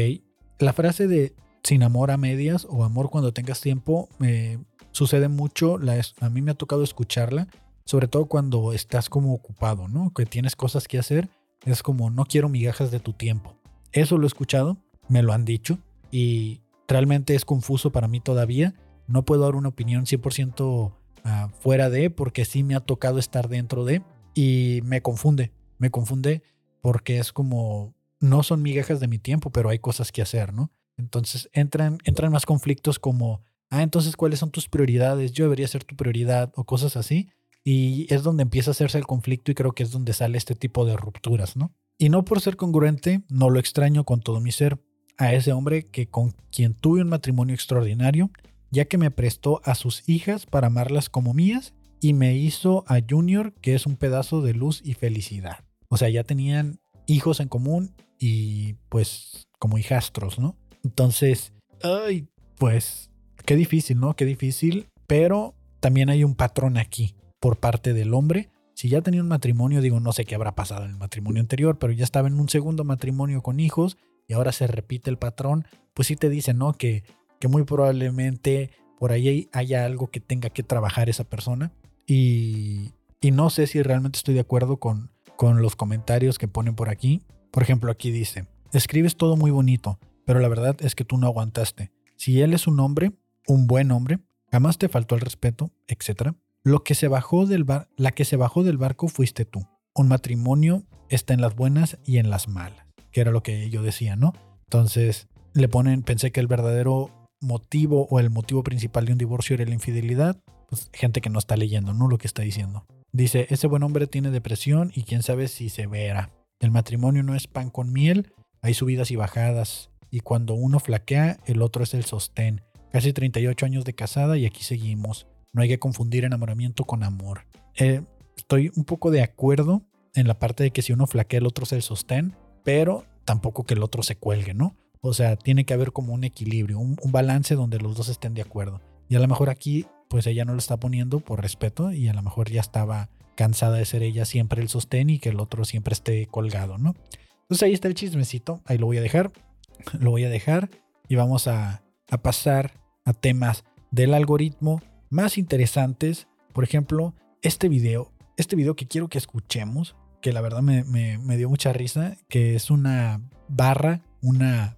la frase de sin amor a medias o amor cuando tengas tiempo me sucede mucho, a mí me ha tocado escucharla, sobre todo cuando estás como ocupado, ¿no? Que tienes cosas que hacer, es como no quiero migajas de tu tiempo. Eso lo he escuchado, me lo han dicho y realmente es confuso para mí todavía. No puedo dar una opinión 100% ah, fuera de, porque sí me ha tocado estar dentro de y me confunde, me confunde porque es como no son migajas de mi tiempo, pero hay cosas que hacer, ¿no? Entonces entran, entran más conflictos como, ah, entonces, ¿cuáles son tus prioridades? Yo debería ser tu prioridad o cosas así. Y es donde empieza a hacerse el conflicto y creo que es donde sale este tipo de rupturas, ¿no? Y no por ser congruente, no lo extraño con todo mi ser a ese hombre que con quien tuve un matrimonio extraordinario, ya que me prestó a sus hijas para amarlas como mías y me hizo a Junior, que es un pedazo de luz y felicidad. O sea, ya tenían hijos en común y pues como hijastros, ¿no? Entonces, ay, pues qué difícil, ¿no? Qué difícil, pero también hay un patrón aquí por parte del hombre. Si ya tenía un matrimonio, digo, no sé qué habrá pasado en el matrimonio anterior, pero ya estaba en un segundo matrimonio con hijos y ahora se repite el patrón, pues sí te dicen, ¿no? Que, que muy probablemente por ahí haya algo que tenga que trabajar esa persona. Y, y no sé si realmente estoy de acuerdo con, con los comentarios que ponen por aquí. Por ejemplo, aquí dice, escribes todo muy bonito, pero la verdad es que tú no aguantaste. Si él es un hombre, un buen hombre, jamás te faltó el respeto, etc. Lo que se bajó del bar, la que se bajó del barco fuiste tú. Un matrimonio está en las buenas y en las malas, que era lo que yo decía, ¿no? Entonces le ponen, pensé que el verdadero motivo o el motivo principal de un divorcio era la infidelidad. Pues gente que no está leyendo, ¿no? Lo que está diciendo. Dice, ese buen hombre tiene depresión y quién sabe si se verá. El matrimonio no es pan con miel, hay subidas y bajadas, y cuando uno flaquea, el otro es el sostén. Casi 38 años de casada y aquí seguimos. No hay que confundir enamoramiento con amor. Eh, estoy un poco de acuerdo en la parte de que si uno flaquea, el otro es el sostén, pero tampoco que el otro se cuelgue, ¿no? O sea, tiene que haber como un equilibrio, un, un balance donde los dos estén de acuerdo. Y a lo mejor aquí, pues ella no lo está poniendo por respeto y a lo mejor ya estaba cansada de ser ella siempre el sostén y que el otro siempre esté colgado, ¿no? Entonces ahí está el chismecito, ahí lo voy a dejar, lo voy a dejar y vamos a, a pasar a temas del algoritmo más interesantes. Por ejemplo, este video este video que quiero que escuchemos, que la verdad me, me dio mucha risa, que es una barra, una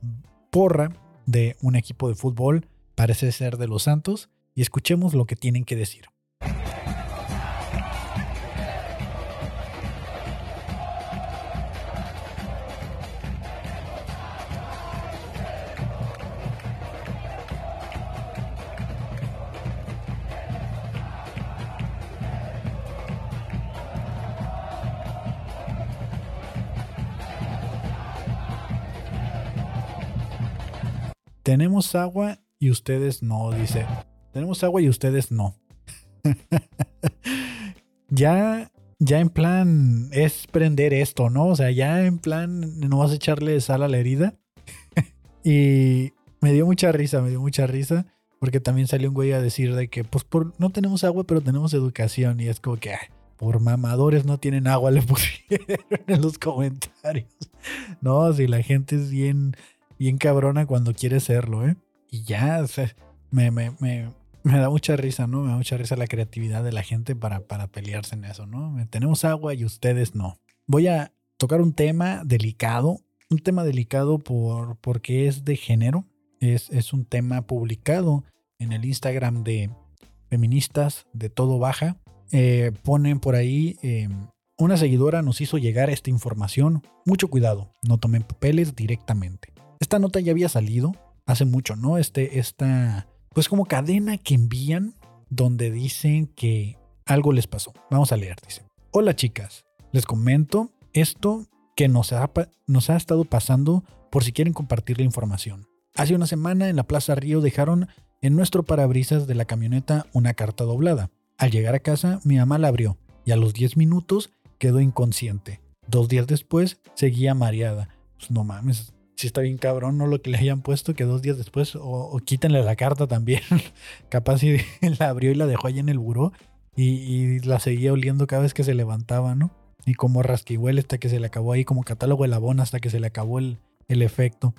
porra de un equipo de fútbol, parece ser de los Santos, y escuchemos lo que tienen que decir. Tenemos agua y ustedes no, dice. Tenemos agua y ustedes no. ya, ya en plan es prender esto, ¿no? O sea, ya en plan no vas a echarle sal a la herida. y me dio mucha risa, me dio mucha risa. Porque también salió un güey a decir de que, pues, por, no tenemos agua, pero tenemos educación. Y es como que, por mamadores no tienen agua, le pusieron en los comentarios. No, si la gente es bien bien cabrona cuando quiere serlo, ¿eh? Y ya, me, me, me, me, da mucha risa, ¿no? Me da mucha risa la creatividad de la gente para, para pelearse en eso, ¿no? Tenemos agua y ustedes no. Voy a tocar un tema delicado, un tema delicado por, porque es de género, es, es un tema publicado en el Instagram de feministas de todo baja. Eh, ponen por ahí, eh, una seguidora nos hizo llegar esta información. Mucho cuidado, no tomen papeles directamente. Esta nota ya había salido hace mucho, ¿no? Este, esta, pues como cadena que envían donde dicen que algo les pasó. Vamos a leer, dice. Hola chicas, les comento esto que nos ha, nos ha estado pasando por si quieren compartir la información. Hace una semana en la Plaza Río dejaron en nuestro parabrisas de la camioneta una carta doblada. Al llegar a casa, mi mamá la abrió y a los 10 minutos quedó inconsciente. Dos días después seguía mareada. Pues no mames, si está bien cabrón, ¿no? Lo que le hayan puesto, que dos días después, o, quítenle la carta también. Capaz si la abrió y la dejó ahí en el buró y, la seguía oliendo cada vez que se levantaba, ¿no? Y como rasquihuel hasta que se le acabó ahí, como catálogo de labón hasta que se le acabó el, el efecto.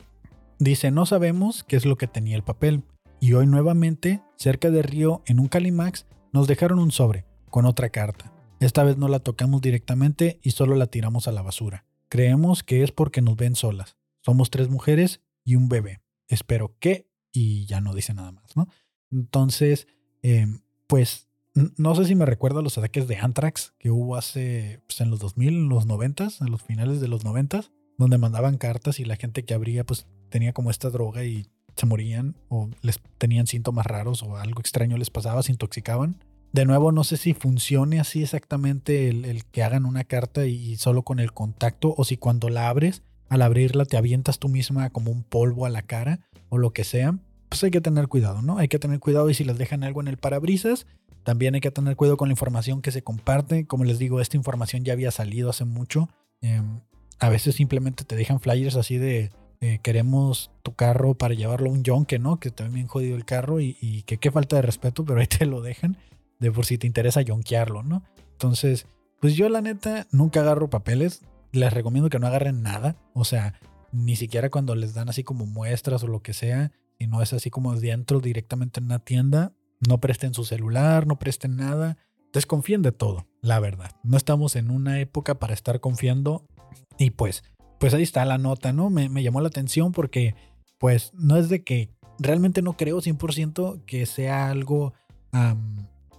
Dice, no sabemos qué es lo que tenía el papel. Y hoy nuevamente, cerca de Río, en un Calimax, nos dejaron un sobre con otra carta. Esta vez no la tocamos directamente y solo la tiramos a la basura. Creemos que es porque nos ven solas. Somos tres mujeres y un bebé. Espero que, y ya no dice nada más, ¿no? Entonces, em, pues, no sé si me recuerda los ataques de Anthrax que hubo hace, pues, en los 2000, en los 90, a los finales de los 90, donde mandaban cartas y la gente que abría, pues, tenía como esta droga y se morían o les tenían síntomas raros o algo extraño les pasaba, se intoxicaban. De nuevo, no sé si funcione así exactamente el, el que hagan una carta y solo con el contacto o si cuando la abres al abrirla te avientas tú misma como un polvo a la cara o lo que sea, pues hay que tener cuidado, ¿no? Hay que tener cuidado y si les dejan algo en el parabrisas, también hay que tener cuidado con la información que se comparte. Como les digo, esta información ya había salido hace mucho. Em, a veces simplemente te dejan flyers así de queremos tu carro para llevarlo a un yonke, ¿no? Que también jodido el carro y, que qué falta de respeto, pero ahí te lo dejan de por si te interesa yonkearlo, ¿no? Entonces, pues yo la neta nunca agarro papeles les recomiendo que no agarren nada. O sea, ni siquiera cuando les dan así como muestras o lo que sea, si no es así como dentro directamente en una tienda, no presten su celular, no presten nada. Desconfíen de todo, la verdad. No estamos en una época para estar confiando. Y pues, pues ahí está la nota, ¿no? Me, llamó la atención porque, pues, no es de que realmente no creo 100% que sea algo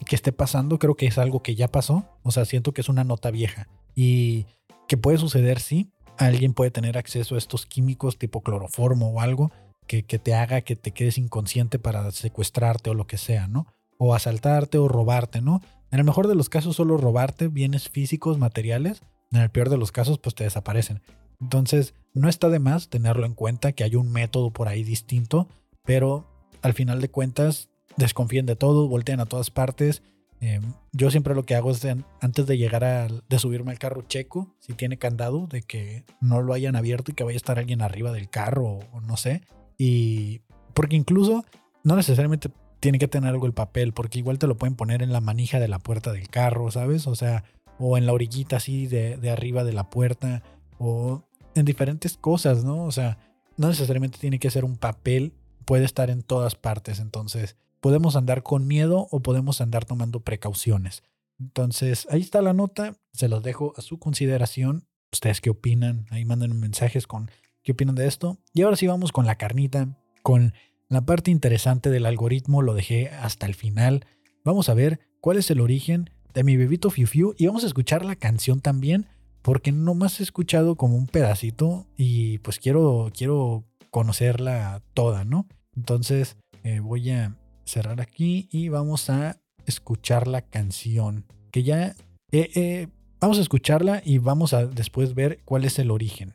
que esté pasando. Creo que es algo que ya pasó. O sea, siento que es una nota vieja. Y que puede suceder, sí. Alguien puede tener acceso a estos químicos tipo cloroformo o algo que, te haga que te quedes inconsciente para secuestrarte o lo que sea, ¿no? O asaltarte o robarte, ¿no? En el mejor de los casos solo robarte bienes físicos, materiales. En el peor de los casos pues te desaparecen. Entonces no está de más tenerlo en cuenta que hay un método por ahí distinto, pero al final de cuentas desconfíen de todo, volteen a todas partes Em, yo siempre lo que hago es antes de llegar a de subirme al carro checo, si tiene candado, de que no lo hayan abierto y que vaya a estar alguien arriba del carro o, no sé. Y porque incluso no necesariamente tiene que tener algo el papel, porque igual te lo pueden poner en la manija de la puerta del carro, ¿sabes? O sea, o en la orillita así de, de arriba de la puerta, o en diferentes cosas, ¿no? O sea, no necesariamente tiene que ser un papel, puede estar en todas partes. Entonces, podemos andar con miedo o podemos andar tomando precauciones. Entonces, ahí está la nota. Se los dejo a su consideración. ¿Ustedes qué opinan? Ahí manden mensajes con qué opinan de esto. Y ahora sí vamos con la carnita, con la parte interesante del algoritmo. Lo dejé hasta el final. Vamos a ver cuál es el origen de mi bebito Fiu Fiu y vamos a escuchar la canción también porque nomás he escuchado como un pedacito y pues quiero, quiero conocerla toda, ¿no? Entonces eh, voy a cerrar aquí y vamos a escuchar la canción que ya eh, eh, vamos a escucharla y vamos a después ver cuál es el origen.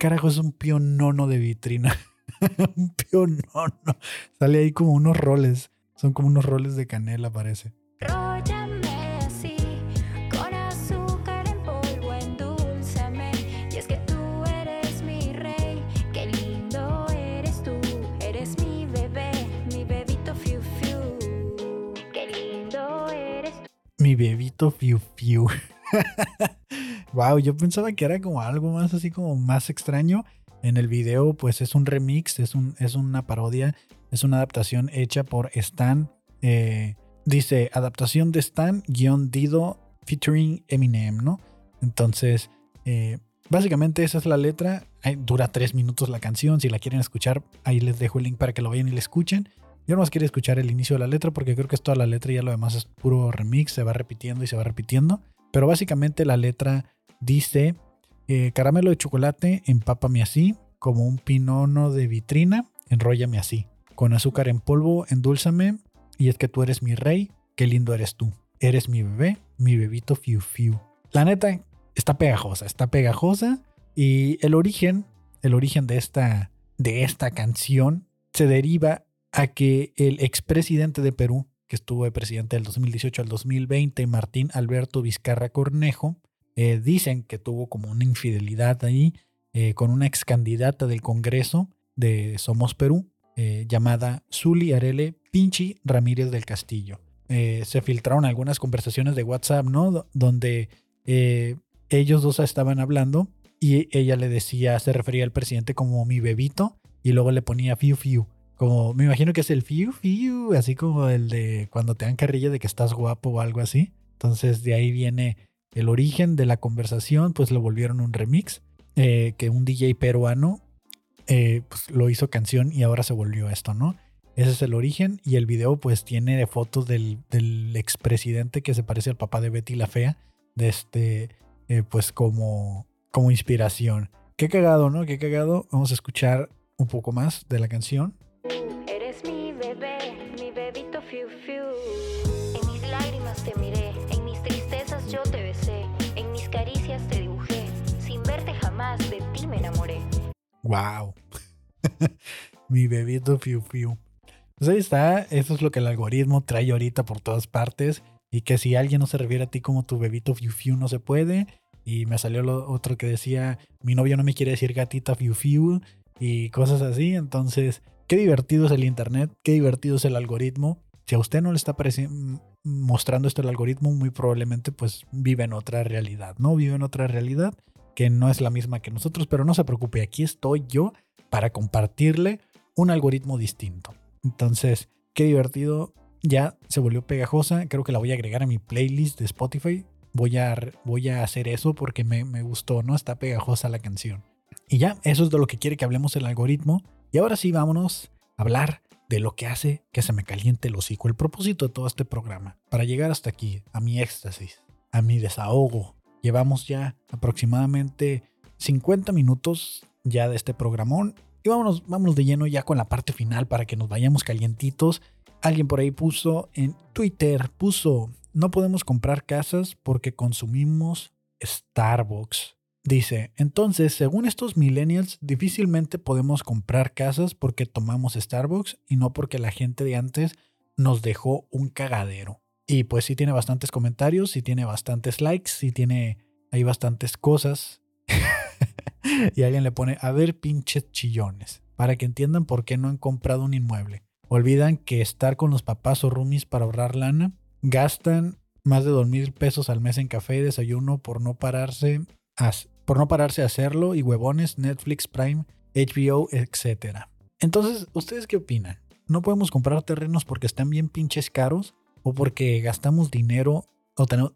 Carajo es un pionono de vitrina? un pionono. Sale ahí como unos roles. Son como unos roles de canela, parece. así, con azúcar en polvo, endulzame. Y es que tú eres mi rey, qué lindo eres tú. Eres mi bebé, mi bebito fiu fiu. Qué lindo eres tú. Mi bebito fiu fiu. Wow, yo pensaba que era como algo más así como más extraño. En el video, pues es un remix, es, un, es una parodia, es una adaptación hecha por Stan. Eh, dice, adaptación de Stan, guion Dido, featuring Eminem, ¿no? Entonces, eh, básicamente esa es la letra. dura tres minutos la canción. Si la quieren escuchar, ahí les dejo el link para que lo vayan y la escuchen. Yo no más quiero escuchar el inicio de la letra porque creo que es toda la letra y ya lo demás es puro remix, se va repitiendo y se va repitiendo. Pero básicamente la letra Dice, eh, caramelo de chocolate, empápame así, como un pinono de vitrina, enróllame así. Con azúcar en polvo, endúlzame, y es que tú eres mi rey, qué lindo eres tú. Eres mi bebé, mi bebito fiu fiu. La neta, está pegajosa, está pegajosa, y el origen, el origen de esta, de esta canción se deriva a que el expresidente de Perú, que estuvo de presidente del 2018 al 2020, Martín Alberto Vizcarra Cornejo, eh, dicen que tuvo como una infidelidad ahí eh, con una ex candidata del Congreso de Somos Perú, eh, llamada Zuli Arele Pinchi Ramírez del Castillo. se filtraron algunas conversaciones de WhatsApp, ¿no? donde ellos dos estaban hablando y ella le decía, se refería al presidente como mi bebito y luego le ponía fiu fiu. Como, me imagino que es el fiu fiu, así como el de cuando te dan carrilla de que estás guapo o algo así. Entonces de ahí viene el origen de la conversación, pues lo volvieron un remix, eh, que un DJ peruano eh, pues, lo hizo canción y ahora se volvió esto, ¿no? Ese es el origen y el video pues tiene fotos del, expresidente que se parece al papá de Betty la Fea, de este, eh, pues como, como inspiración. Qué cagado, ¿no? Qué cagado. Vamos a escuchar un poco más de la canción. Wow. Mi bebito Fiu Fiu. Pues ahí está, eso es lo que el algoritmo trae ahorita por todas partes. Y que si alguien no se refiere a ti como tu bebito Fiu Fiu no se puede. Y me salió lo otro que decía, mi novio no me quiere decir gatita Fiu Fiu y cosas así. Entonces, qué divertido es el Internet, qué divertido es el algoritmo. Si a usted no le está mostrando esto el algoritmo, muy probablemente pues vive en otra realidad, ¿no? Vive en otra realidad que no es la misma que nosotros, pero no se preocupe, aquí estoy yo para compartirle un algoritmo distinto. Entonces, qué divertido, ya se volvió pegajosa, creo que la voy a agregar a mi playlist de Spotify. Voy a, voy a hacer eso porque me, me gustó, ¿no? Está pegajosa la canción. Y ya, eso es de lo que quiere que hablemos el algoritmo. Y ahora sí, vámonos a hablar de lo que hace que se me caliente el hocico. El propósito de todo este programa, para llegar hasta aquí, a mi éxtasis, a mi desahogo, Llevamos ya aproximadamente 50 minutos ya de este programón. Y vámonos, vámonos de lleno ya con la parte final para que nos vayamos calientitos. Alguien por ahí puso en Twitter, puso, no podemos comprar casas porque consumimos Starbucks. Dice, entonces, según estos millennials, difícilmente podemos comprar casas porque tomamos Starbucks y no porque la gente de antes nos dejó un cagadero. Y pues sí tiene bastantes comentarios, sí tiene bastantes likes, sí tiene hay bastantes cosas. y alguien le pone, a ver, pinches chillones, para que entiendan por qué no han comprado un inmueble. Olvidan que estar con los papás o roomies para ahorrar lana, gastan más de dos mil pesos al mes en café y desayuno por no pararse a, por no pararse a hacerlo y huevones, Netflix, Prime, HBO, etc. Entonces, ¿ustedes qué opinan? ¿No podemos comprar terrenos porque están bien pinches caros o porque gastamos dinero o tenemos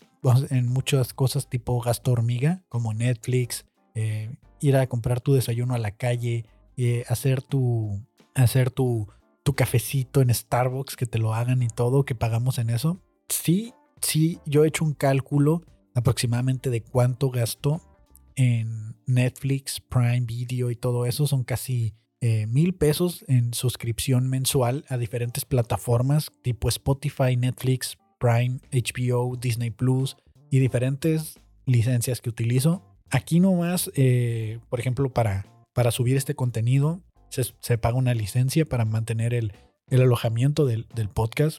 en muchas cosas tipo gasto hormiga como Netflix, eh, ir a comprar tu desayuno a la calle, eh, hacer tu hacer tu, tu cafecito en Starbucks, que te lo hagan y todo, que pagamos en eso. Sí, sí, yo he hecho un cálculo aproximadamente de cuánto gasto en Netflix, Prime Video y todo eso. Son casi eh, mil pesos en suscripción mensual a diferentes plataformas tipo Spotify, Netflix, Prime, HBO, Disney Plus y diferentes licencias que utilizo. Aquí nomás, eh, por ejemplo, para, para subir este contenido, se, paga una licencia para mantener el, alojamiento del, podcast,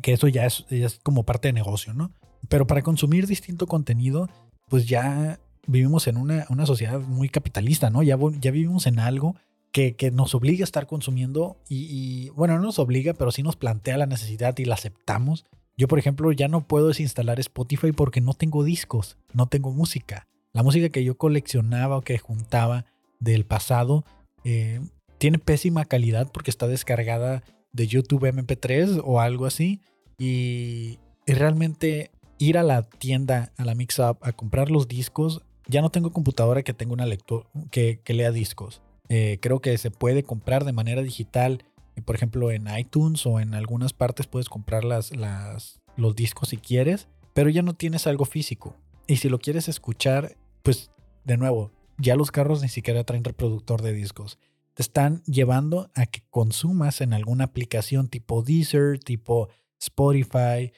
que eso ya es, es como parte de negocio, ¿no? Pero para consumir distinto contenido, pues ya vivimos en una, sociedad muy capitalista, ¿no? Ya, ya vivimos en algo que, nos obliga a estar consumiendo y, bueno, no nos obliga, pero sí nos plantea la necesidad y la aceptamos. Yo, por ejemplo, ya no puedo desinstalar Spotify porque no tengo discos, no tengo música. La música que yo coleccionaba o que juntaba del pasado eh, tiene pésima calidad porque está descargada de YouTube MP3 o algo así. Y, realmente ir a la tienda, a la Mix Up, a comprar los discos, ya no tengo computadora que tenga una lectura que, lea discos. Eh, creo que se puede comprar de manera digital, eh, por ejemplo en iTunes o en algunas partes puedes comprar las, los discos si quieres, pero ya no tienes algo físico. Y si lo quieres escuchar, pues de nuevo, ya los carros ni siquiera traen reproductor de discos. Te están llevando a que consumas en alguna aplicación tipo Deezer, tipo Spotify,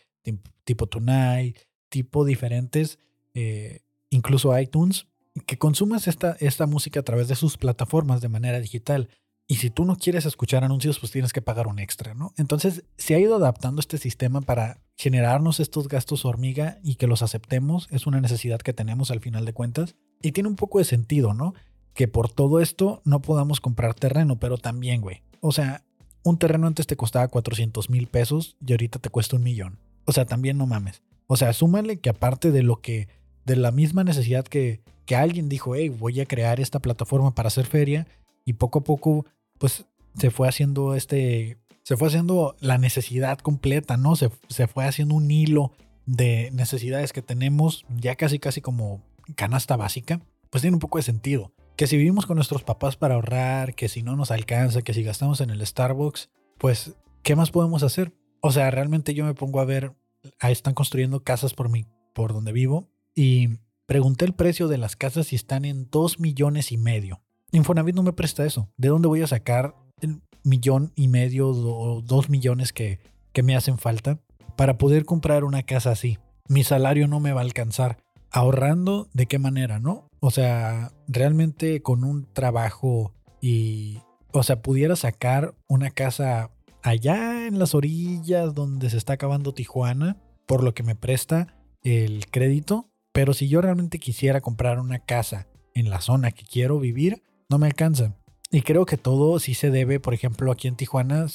tipo Tonight, tipo diferentes, eh, incluso iTunes, que consumas esta, esta música a través de sus plataformas de manera digital. Y si tú no quieres escuchar anuncios, pues tienes que pagar un extra, ¿no? Entonces se ha ido adaptando este sistema para generarnos estos gastos hormiga y que los aceptemos. Es una necesidad que tenemos al final de cuentas. Y tiene un poco de sentido, ¿no? Que por todo esto no podamos comprar terreno, pero también, güey. O sea, un terreno antes te costaba 400 mil pesos y ahorita te cuesta un millón. O sea, también no mames. O sea, súmale que aparte de lo que, de la misma necesidad que, que alguien dijo, hey, voy a crear esta plataforma para hacer feria y poco a poco pues se fue haciendo este, se fue haciendo la necesidad completa, ¿no? Se, se fue haciendo un hilo de necesidades que tenemos ya casi casi como canasta básica, pues tiene un poco de sentido. Que si vivimos con nuestros papás para ahorrar, que si no nos alcanza, que si gastamos en el Starbucks, pues, ¿qué más podemos hacer? O sea, realmente yo me pongo a ver, ahí están construyendo casas por mi, por donde vivo, y pregunté el precio de las casas y están en 2 millones y medio. Infonavit no me presta eso. ¿De dónde voy a sacar el millón y medio o dos millones que, que me hacen falta para poder comprar una casa así? Mi salario no me va a alcanzar. ¿Ahorrando de qué manera, no? O sea, realmente con un trabajo y, o sea, pudiera sacar una casa allá en las orillas donde se está acabando Tijuana, por lo que me presta el crédito. Pero si yo realmente quisiera comprar una casa en la zona que quiero vivir, no me alcanza. Y creo que todo sí se debe, por ejemplo, aquí en Tijuana,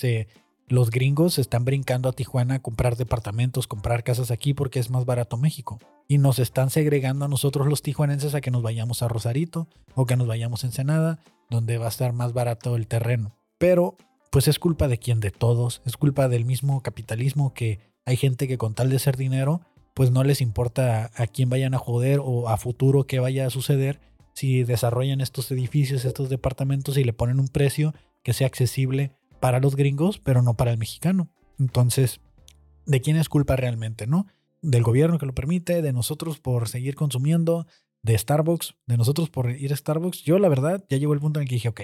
los gringos están brincando a Tijuana a comprar departamentos, comprar casas aquí porque es más barato México. Y nos están segregando a nosotros los tijuanenses a que nos vayamos a Rosarito o que nos vayamos a Ensenada, donde va a estar más barato el terreno. Pero, pues es culpa de quién, de todos. Es culpa del mismo capitalismo que hay gente que con tal de hacer dinero, pues no les importa a quién vayan a joder o a futuro qué vaya a suceder si desarrollan estos edificios, estos departamentos y le ponen un precio que sea accesible para los gringos, pero no para el mexicano. Entonces, ¿de quién es culpa realmente, no? Del gobierno que lo permite, de nosotros por seguir consumiendo, de Starbucks, de nosotros por ir a Starbucks. Yo, la verdad, ya llegó el punto en que dije, ok,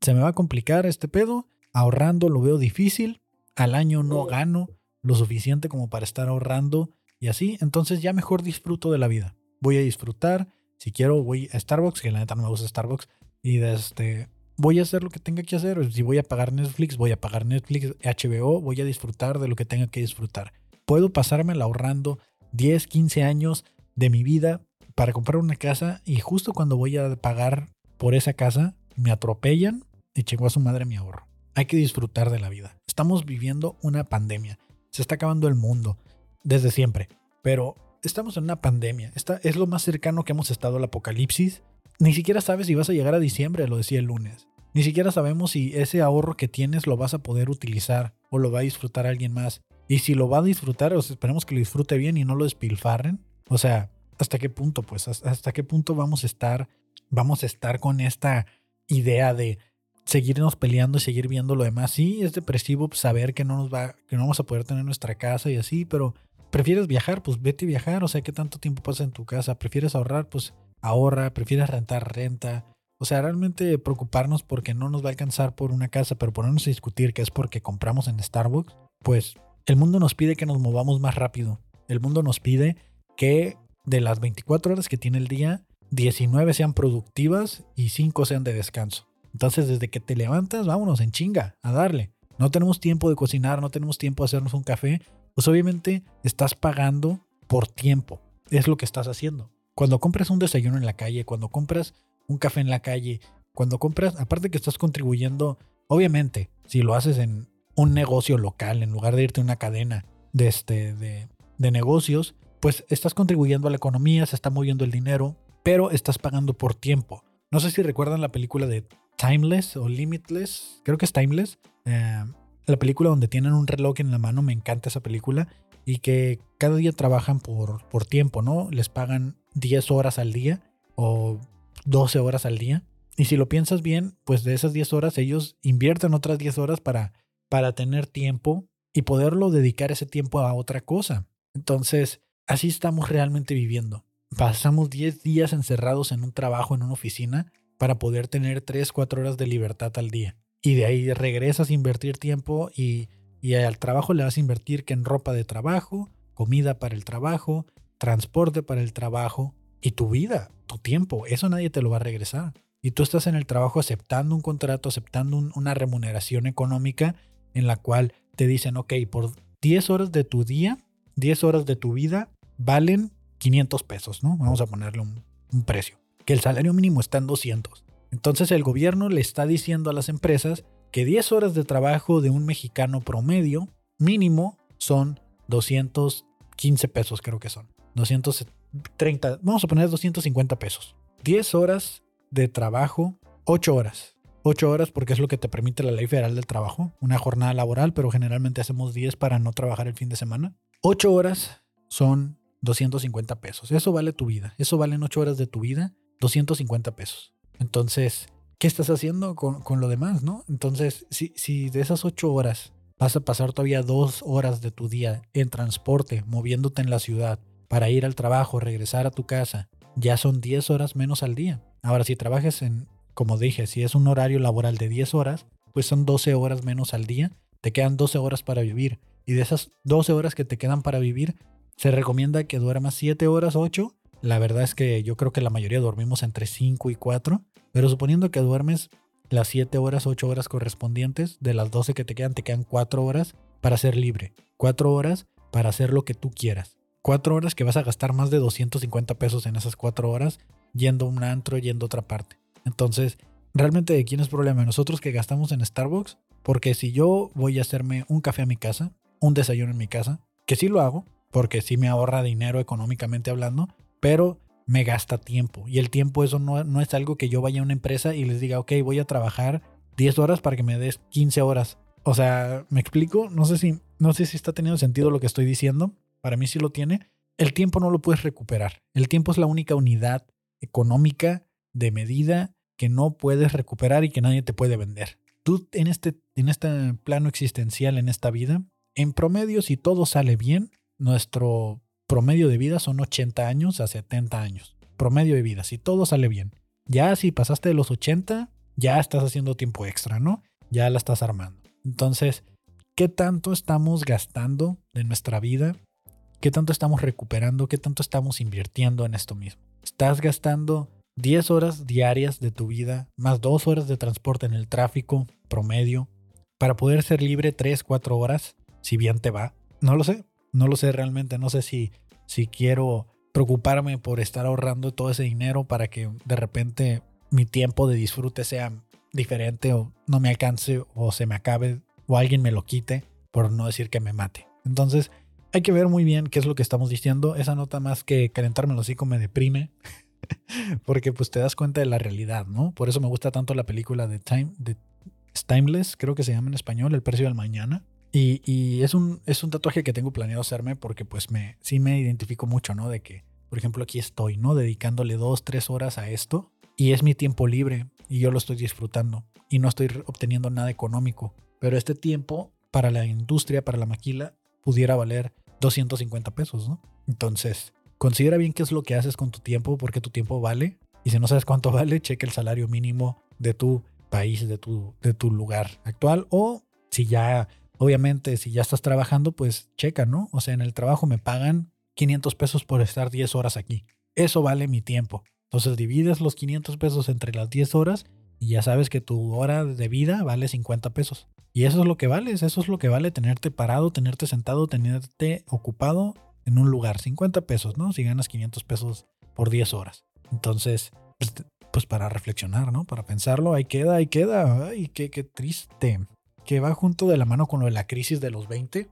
se me va a complicar este pedo, ahorrando lo veo difícil, al año no gano lo suficiente como para estar ahorrando y así, entonces ya mejor disfruto de la vida. Voy a disfrutar, si quiero, voy a Starbucks, que la neta no me gusta Starbucks. Y este, voy a hacer lo que tenga que hacer. Si voy a pagar Netflix, voy a pagar Netflix, HBO, voy a disfrutar de lo que tenga que disfrutar. Puedo pasármela ahorrando 10, 15 años de mi vida para comprar una casa y justo cuando voy a pagar por esa casa, me atropellan y chingó a su madre mi ahorro. Hay que disfrutar de la vida. Estamos viviendo una pandemia. Se está acabando el mundo desde siempre. Pero estamos en una pandemia. Esta es lo más cercano que hemos estado al apocalipsis. Ni siquiera sabes si vas a llegar a diciembre, lo decía el lunes. Ni siquiera sabemos si ese ahorro que tienes lo vas a poder utilizar o lo va a disfrutar alguien más. Y si lo va a disfrutar, pues esperemos que lo disfrute bien y no lo despilfarren. O sea, ¿hasta qué punto? Pues, ¿hasta qué punto vamos a estar, vamos a estar con esta idea de seguirnos peleando y seguir viendo lo demás? Sí, es depresivo saber que no nos va, que no vamos a poder tener nuestra casa y así, pero ¿prefieres viajar? Pues vete a viajar. O sea, ¿qué tanto tiempo pasa en tu casa? ¿Prefieres ahorrar? Pues ahorra. ¿Prefieres rentar? Renta. O sea, realmente preocuparnos porque no nos va a alcanzar por una casa, pero ponernos a discutir que es porque compramos en Starbucks, pues el mundo nos pide que nos movamos más rápido. El mundo nos pide que de las 24 horas que tiene el día, 19 sean productivas y 5 sean de descanso. Entonces, desde que te levantas, vámonos en chinga, a darle. No tenemos tiempo de cocinar, no tenemos tiempo de hacernos un café. Pues obviamente estás pagando por tiempo. Es lo que estás haciendo. Cuando compras un desayuno en la calle, cuando compras un café en la calle, cuando compras, aparte que estás contribuyendo, obviamente, si lo haces en un negocio local, en lugar de irte a una cadena de, este, de, de negocios, pues estás contribuyendo a la economía, se está moviendo el dinero, pero estás pagando por tiempo. No sé si recuerdan la película de Timeless o Limitless, creo que es Timeless. Eh, la película donde tienen un reloj en la mano, me encanta esa película, y que cada día trabajan por, por tiempo, ¿no? Les pagan 10 horas al día o 12 horas al día. Y si lo piensas bien, pues de esas 10 horas ellos invierten otras 10 horas para, para tener tiempo y poderlo dedicar ese tiempo a otra cosa. Entonces, así estamos realmente viviendo. Pasamos 10 días encerrados en un trabajo, en una oficina, para poder tener 3, 4 horas de libertad al día. Y de ahí regresas a invertir tiempo y, y al trabajo le vas a invertir que en ropa de trabajo, comida para el trabajo, transporte para el trabajo y tu vida tu tiempo. Eso nadie te lo va a regresar. Y tú estás en el trabajo aceptando un contrato, aceptando una remuneración económica en la cual te dicen, ok, por 10 horas de tu día, 10 horas de tu vida valen 500 pesos, ¿no? Vamos a ponerle un, un precio. Que el salario mínimo está en 200. Entonces el gobierno le está diciendo a las empresas que 10 horas de trabajo de un mexicano promedio mínimo son 215 pesos, creo que son. 230, vamos a poner 250 pesos. 10 horas de trabajo, 8 horas. 8 horas porque es lo que te permite la ley federal del trabajo, una jornada laboral, pero generalmente hacemos 10 para no trabajar el fin de semana. 8 horas son 250 pesos. Eso vale tu vida. Eso valen 8 horas de tu vida, 250 pesos. Entonces, ¿qué estás haciendo con, con lo demás, no? Entonces, si, si de esas 8 horas vas a pasar todavía 2 horas de tu día en transporte, moviéndote en la ciudad, para ir al trabajo, regresar a tu casa, ya son 10 horas menos al día. Ahora, si trabajas en, como dije, si es un horario laboral de 10 horas, pues son 12 horas menos al día. Te quedan 12 horas para vivir. Y de esas 12 horas que te quedan para vivir, se recomienda que duermas 7 horas, 8. La verdad es que yo creo que la mayoría dormimos entre 5 y 4. Pero suponiendo que duermes las 7 horas, 8 horas correspondientes, de las 12 que te quedan, te quedan 4 horas para ser libre. 4 horas para hacer lo que tú quieras cuatro horas que vas a gastar más de 250 pesos en esas cuatro horas yendo a un antro, yendo a otra parte. Entonces, realmente de quién es problema? Nosotros que gastamos en Starbucks, porque si yo voy a hacerme un café a mi casa, un desayuno en mi casa, que sí lo hago, porque sí me ahorra dinero económicamente hablando, pero me gasta tiempo. Y el tiempo eso no, no es algo que yo vaya a una empresa y les diga, ok, voy a trabajar 10 horas para que me des 15 horas. O sea, ¿me explico? No sé si, no sé si está teniendo sentido lo que estoy diciendo, para mí sí lo tiene, el tiempo no lo puedes recuperar. El tiempo es la única unidad económica de medida que no puedes recuperar y que nadie te puede vender. Tú en este, en este plano existencial, en esta vida, en promedio, si todo sale bien, nuestro promedio de vida son 80 años a 70 años. Promedio de vida, si todo sale bien. Ya si pasaste de los 80, ya estás haciendo tiempo extra, ¿no? Ya la estás armando. Entonces, ¿qué tanto estamos gastando de nuestra vida ¿Qué tanto estamos recuperando? ¿Qué tanto estamos invirtiendo en esto mismo? Estás gastando 10 horas diarias de tu vida, más 2 horas de transporte en el tráfico promedio, para poder ser libre 3, 4 horas, si bien te va. No lo sé, no lo sé realmente, no sé si, si quiero preocuparme por estar ahorrando todo ese dinero para que de repente mi tiempo de disfrute sea diferente o no me alcance o se me acabe o alguien me lo quite, por no decir que me mate. Entonces, hay que ver muy bien qué es lo que estamos diciendo. Esa nota más que calentarme el hocico me deprime. porque pues te das cuenta de la realidad, ¿no? Por eso me gusta tanto la película de Time, de Timeless, creo que se llama en español, El precio del mañana. Y, es, un, es un tatuaje que tengo planeado hacerme porque pues me, sí me identifico mucho, ¿no? De que, por ejemplo, aquí estoy, ¿no? Dedicándole dos, tres horas a esto y es mi tiempo libre y yo lo estoy disfrutando y no estoy obteniendo nada económico. Pero este tiempo para la industria, para la maquila, pudiera valer 250 pesos, ¿no? Entonces, considera bien qué es lo que haces con tu tiempo porque tu tiempo vale y si no sabes cuánto vale, cheque el salario mínimo de tu país, de tu, de tu lugar actual o si ya Obviamente, si ya estás trabajando, pues checa, ¿no? O sea, en el trabajo me pagan 500 pesos por estar 10 horas aquí. Eso vale mi tiempo. Entonces divides los 500 pesos entre las 10 horas y ya sabes que tu hora de vida vale 50 pesos. Y eso es lo que vale, eso es lo que vale tenerte parado, tenerte sentado, tenerte ocupado en un lugar. 50 pesos, ¿no? Si ganas 500 pesos por 10 horas. Entonces, pues, pues, para reflexionar, ¿no? Para pensarlo, ahí queda, ahí queda. Ay, qué, qué triste que va junto de la mano con lo de la crisis de los 20.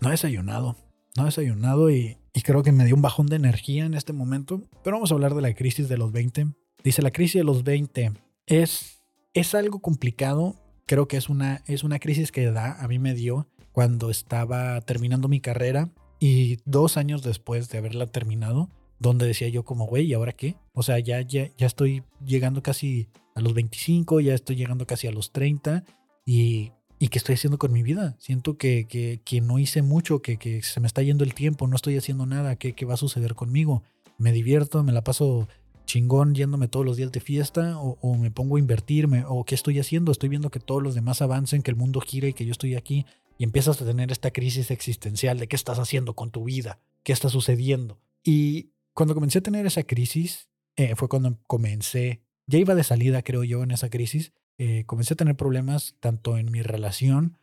No he desayunado, no he desayunado y, creo que me dio un bajón de energía en este momento. Pero vamos a hablar de la crisis de los 20. Dice, la crisis de los 20 es, es algo complicado. Creo que es una, es una crisis que da, a mí me dio cuando estaba terminando mi carrera y dos años después de haberla terminado, donde decía yo como, güey, ¿y ahora qué? O sea, ya, ya, ya estoy llegando casi a los 25, ya estoy llegando casi a los 30 y, qué estoy haciendo con mi vida. Siento que, que, no hice mucho, que, se me está yendo el tiempo, no estoy haciendo nada, ¿qué, ¿qué, va a suceder conmigo? Me divierto, me la paso chingón yéndome todos los días de fiesta o, o, me pongo a invertirme o qué estoy haciendo, estoy viendo que todos los demás avancen, que el mundo gira y que yo estoy aquí y empiezas a tener esta crisis existencial de qué estás haciendo con tu vida, qué está sucediendo. Y cuando comencé a tener esa crisis, eh, fue cuando comencé, ya iba de salida creo yo en esa crisis, eh, comencé a tener problemas tanto en mi relación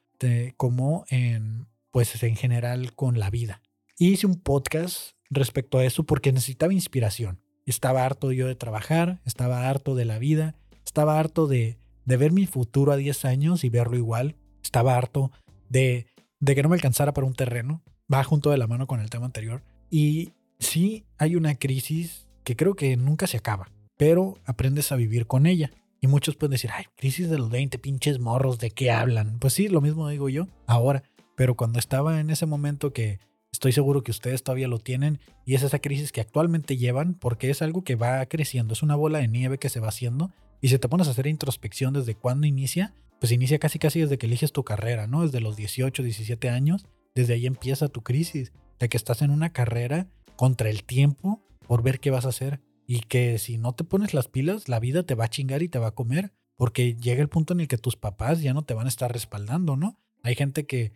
como en, pues, en general con la vida. Hice un podcast respecto a eso porque necesitaba inspiración. Estaba harto yo de trabajar, estaba harto de la vida, estaba harto de, de ver mi futuro a 10 años y verlo igual. Estaba harto de, de que no me alcanzara para un terreno. Va junto de la mano con el tema anterior. Y sí hay una crisis que creo que nunca se acaba, pero aprendes a vivir con ella. Y muchos pueden decir, ay, crisis de los 20, pinches morros, ¿de qué hablan? Pues sí, lo mismo digo yo ahora. Pero cuando estaba en ese momento que estoy seguro que ustedes todavía lo tienen y es esa crisis que actualmente llevan porque es algo que va creciendo, es una bola de nieve que se va haciendo y si te pones a hacer introspección desde cuándo inicia, pues inicia casi casi desde que eliges tu carrera, ¿no? Desde los 18, 17 años, desde ahí empieza tu crisis, de que estás en una carrera contra el tiempo por ver qué vas a hacer y que si no te pones las pilas, la vida te va a chingar y te va a comer, porque llega el punto en el que tus papás ya no te van a estar respaldando, ¿no? Hay gente que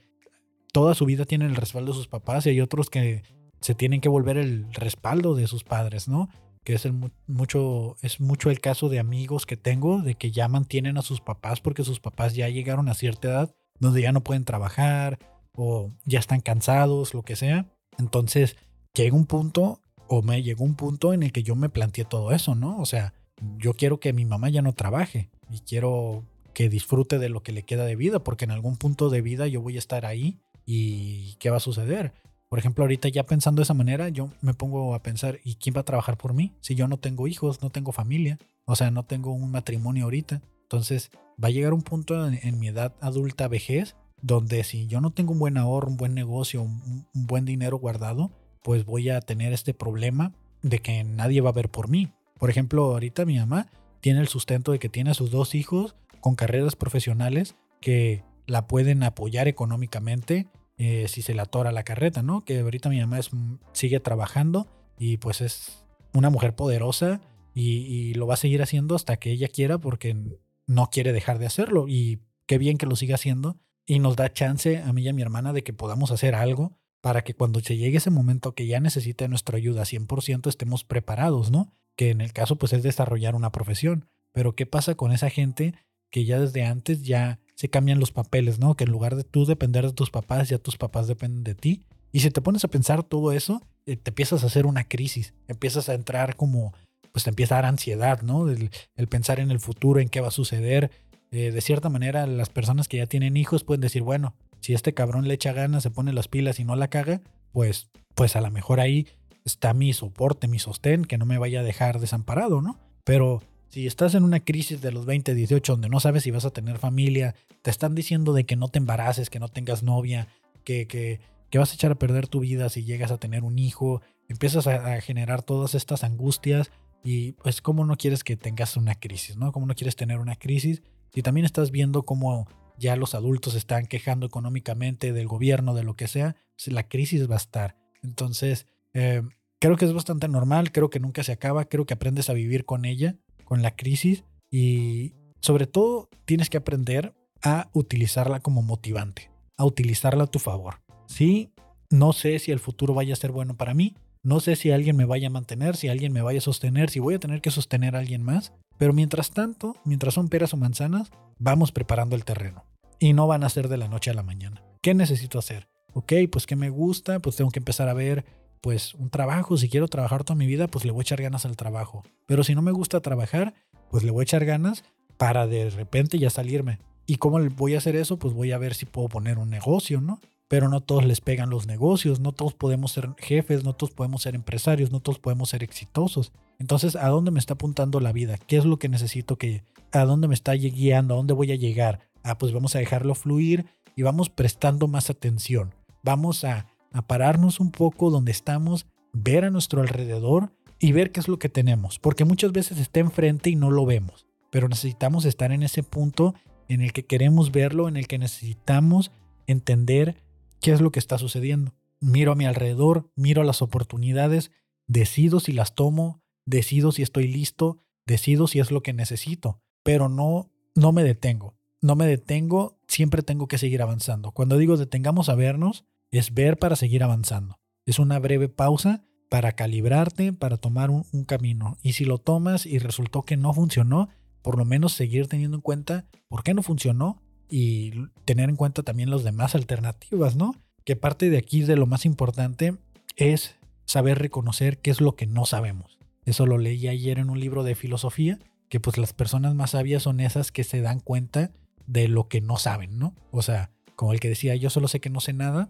toda su vida tiene el respaldo de sus papás y hay otros que se tienen que volver el respaldo de sus padres, ¿no? Que es, el, mucho, es mucho el caso de amigos que tengo, de que ya mantienen a sus papás porque sus papás ya llegaron a cierta edad donde ya no pueden trabajar o ya están cansados, lo que sea. Entonces llega un punto o me llegó un punto en el que yo me planteé todo eso, ¿no? O sea, yo quiero que mi mamá ya no trabaje y quiero que disfrute de lo que le queda de vida, porque en algún punto de vida yo voy a estar ahí y ¿qué va a suceder? Por ejemplo, ahorita ya pensando de esa manera, yo me pongo a pensar, ¿y quién va a trabajar por mí? Si yo no tengo hijos, no tengo familia, o sea, no tengo un matrimonio ahorita. Entonces, va a llegar un punto en, mi edad adulta vejez donde si yo no tengo un buen ahorro, un buen negocio, un buen dinero guardado, pues voy a tener este problema de que nadie va a ver por mí. Por ejemplo, ahorita mi mamá tiene el sustento de que tiene a sus dos hijos con carreras profesionales que la pueden apoyar económicamente eh, si se le atora la carreta, ¿no? Que ahorita mi mamá es, sigue trabajando y pues es una mujer poderosa y, y, lo va a seguir haciendo hasta que ella quiera porque no quiere dejar de hacerlo y qué bien que lo siga haciendo y nos da chance a mí y a mi hermana de que podamos hacer algo para que cuando se llegue ese momento que ya necesite nuestra ayuda 100% estemos preparados, ¿no? Que en el caso pues es desarrollar una profesión. Pero ¿qué pasa con esa gente que ya desde antes ya se cambian los papeles, ¿no? Que en lugar de tú depender de tus papás, ya tus papás dependen de ti. Y si te pones a pensar todo eso, eh, te empiezas a hacer una crisis, empiezas a entrar como pues te empieza a dar ansiedad, ¿no? El, pensar en el futuro, en qué va a suceder. Eh, de cierta manera, las personas que ya tienen hijos pueden decir, bueno, si este cabrón le echa ganas, se pone las pilas y no la caga, pues, pues a lo mejor ahí está mi soporte, mi sostén, que no me vaya a dejar desamparado, ¿no? Pero si estás en una crisis de los 20, 18, donde no sabes si vas a tener familia, te están diciendo de que no te embaraces, que no tengas novia, que, que, que vas a echar a perder tu vida si llegas a tener un hijo, empiezas a, a generar todas estas angustias, y pues, ¿cómo no quieres que tengas una crisis, no? ¿Cómo no quieres tener una crisis? Si también estás viendo cómo ya los adultos están quejando económicamente del gobierno, de lo que sea, pues la crisis va a estar. Entonces, eh, creo que es bastante normal, creo que nunca se acaba, creo que aprendes a vivir con ella, con la crisis, y sobre todo tienes que aprender a utilizarla como motivante, a utilizarla a tu favor. Sí, no sé si el futuro vaya a ser bueno para mí, no sé si alguien me vaya a mantener, si alguien me vaya a sostener, si voy a tener que sostener a alguien más. Pero mientras tanto, mientras son peras o manzanas, vamos preparando el terreno. Y no van a ser de la noche a la mañana. ¿Qué necesito hacer? Ok, pues que me gusta, pues tengo que empezar a ver pues un trabajo. Si quiero trabajar toda mi vida, pues le voy a echar ganas al trabajo. Pero si no me gusta trabajar, pues le voy a echar ganas para de repente ya salirme. ¿Y cómo voy a hacer eso? Pues voy a ver si puedo poner un negocio, ¿no? Pero no todos les pegan los negocios, no todos podemos ser jefes, no todos podemos ser empresarios, no todos podemos ser exitosos. Entonces, ¿a dónde me está apuntando la vida? ¿Qué es lo que necesito que, a dónde me está guiando? ¿A dónde voy a llegar? Ah, pues vamos a dejarlo fluir y vamos prestando más atención. Vamos a, a pararnos un poco donde estamos, ver a nuestro alrededor y ver qué es lo que tenemos, porque muchas veces está enfrente y no lo vemos, pero necesitamos estar en ese punto en el que queremos verlo, en el que necesitamos entender qué es lo que está sucediendo. Miro a mi alrededor, miro las oportunidades, decido si las tomo, decido si estoy listo, decido si es lo que necesito, pero no no me detengo. No me detengo, siempre tengo que seguir avanzando. Cuando digo detengamos a vernos, es ver para seguir avanzando. Es una breve pausa para calibrarte, para tomar un, un, camino. Y si lo tomas y resultó que no funcionó, por lo menos seguir teniendo en cuenta por qué no funcionó y tener en cuenta también las demás alternativas, ¿no? Que parte de aquí de lo más importante es saber reconocer qué es lo que no sabemos. Eso lo leí ayer en un libro de filosofía, que pues las personas más sabias son esas que se dan cuenta de lo que no saben, ¿no? O sea, como el que decía, yo solo sé que no sé nada,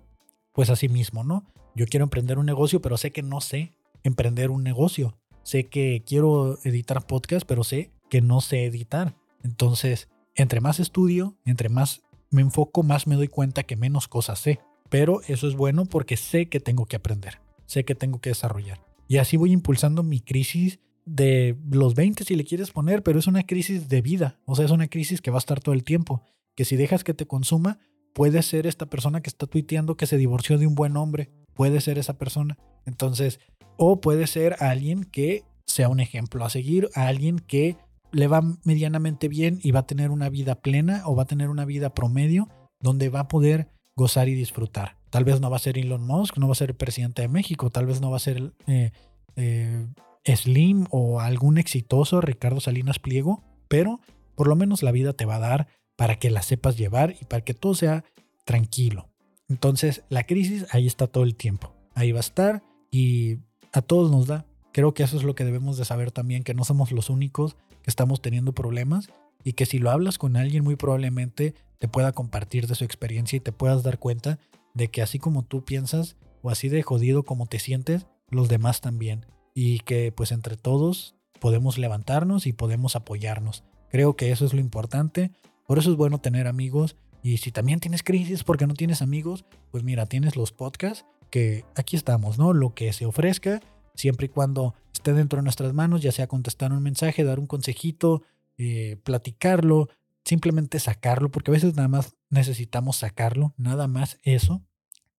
pues así mismo, ¿no? Yo quiero emprender un negocio, pero sé que no sé emprender un negocio. Sé que quiero editar podcast, pero sé que no sé editar. Entonces, entre más estudio, entre más me enfoco, más me doy cuenta que menos cosas sé. Pero eso es bueno porque sé que tengo que aprender, sé que tengo que desarrollar. Y así voy impulsando mi crisis de los 20 si le quieres poner, pero es una crisis de vida, o sea, es una crisis que va a estar todo el tiempo, que si dejas que te consuma, puede ser esta persona que está tuiteando que se divorció de un buen hombre, puede ser esa persona. Entonces, o puede ser alguien que sea un ejemplo a seguir, alguien que le va medianamente bien y va a tener una vida plena o va a tener una vida promedio donde va a poder gozar y disfrutar. Tal vez no va a ser Elon Musk, no va a ser el presidente de México, tal vez no va a ser eh, eh, Slim o algún exitoso Ricardo Salinas Pliego, pero por lo menos la vida te va a dar para que la sepas llevar y para que todo sea tranquilo. Entonces la crisis ahí está todo el tiempo, ahí va a estar y a todos nos da. Creo que eso es lo que debemos de saber también, que no somos los únicos que estamos teniendo problemas y que si lo hablas con alguien muy probablemente te pueda compartir de su experiencia y te puedas dar cuenta de que así como tú piensas o así de jodido como te sientes, los demás también. Y que pues entre todos podemos levantarnos y podemos apoyarnos. Creo que eso es lo importante. Por eso es bueno tener amigos. Y si también tienes crisis porque no tienes amigos, pues mira, tienes los podcasts que aquí estamos, ¿no? Lo que se ofrezca, siempre y cuando dentro de nuestras manos, ya sea contestar un mensaje, dar un consejito, eh, platicarlo, simplemente sacarlo, porque a veces nada más necesitamos sacarlo, nada más eso.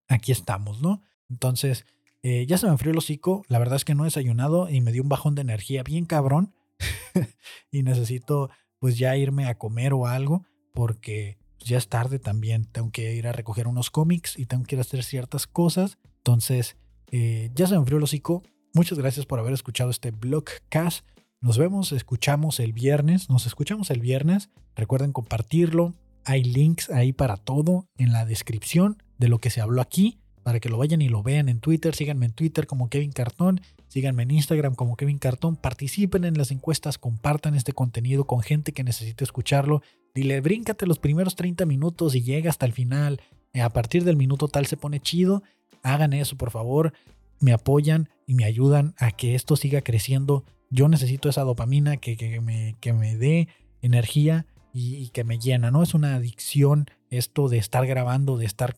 Aquí estamos, ¿no? Entonces, eh, ya se me enfrió el hocico, la verdad es que no he desayunado y me dio un bajón de energía bien cabrón y necesito pues ya irme a comer o algo porque ya es tarde también, tengo que ir a recoger unos cómics y tengo que ir a hacer ciertas cosas, entonces eh, ya se me enfrió el hocico, Muchas gracias por haber escuchado este blogcast. Nos vemos, escuchamos el viernes. Nos escuchamos el viernes. Recuerden compartirlo. Hay links ahí para todo en la descripción de lo que se habló aquí para que lo vayan y lo vean en Twitter. Síganme en Twitter como Kevin Cartón. Síganme en Instagram como Kevin Cartón. Participen en las encuestas, compartan este contenido con gente que necesite escucharlo. Dile, bríncate los primeros 30 minutos y llega hasta el final. A partir del minuto tal se pone chido. Hagan eso, por favor. Me apoyan y me ayudan a que esto siga creciendo. Yo necesito esa dopamina que, me, que me dé energía y, que me llena, ¿no? Es una adicción esto de estar grabando, de estar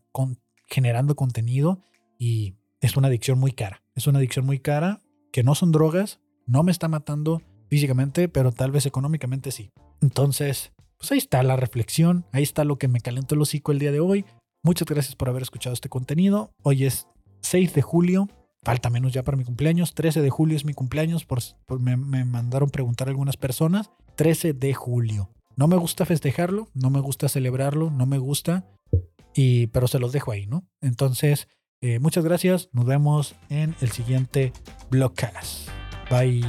generando contenido y es una adicción muy cara. Es una adicción muy cara que no son drogas, no me está matando físicamente, pero tal vez económicamente sí. Entonces, pues ahí está la reflexión, ahí está lo que me calentó el hocico el día de hoy. Muchas gracias por haber escuchado este contenido. Hoy es 6 de julio, falta menos ya para mi cumpleaños. 13 de julio es mi cumpleaños, por, me, mandaron preguntar algunas personas. 13 de julio. No me gusta festejarlo, no me gusta celebrarlo, no me gusta, y, pero se los dejo ahí, ¿no? Entonces, eh, muchas gracias. Nos vemos en el siguiente Blogcast. Bye.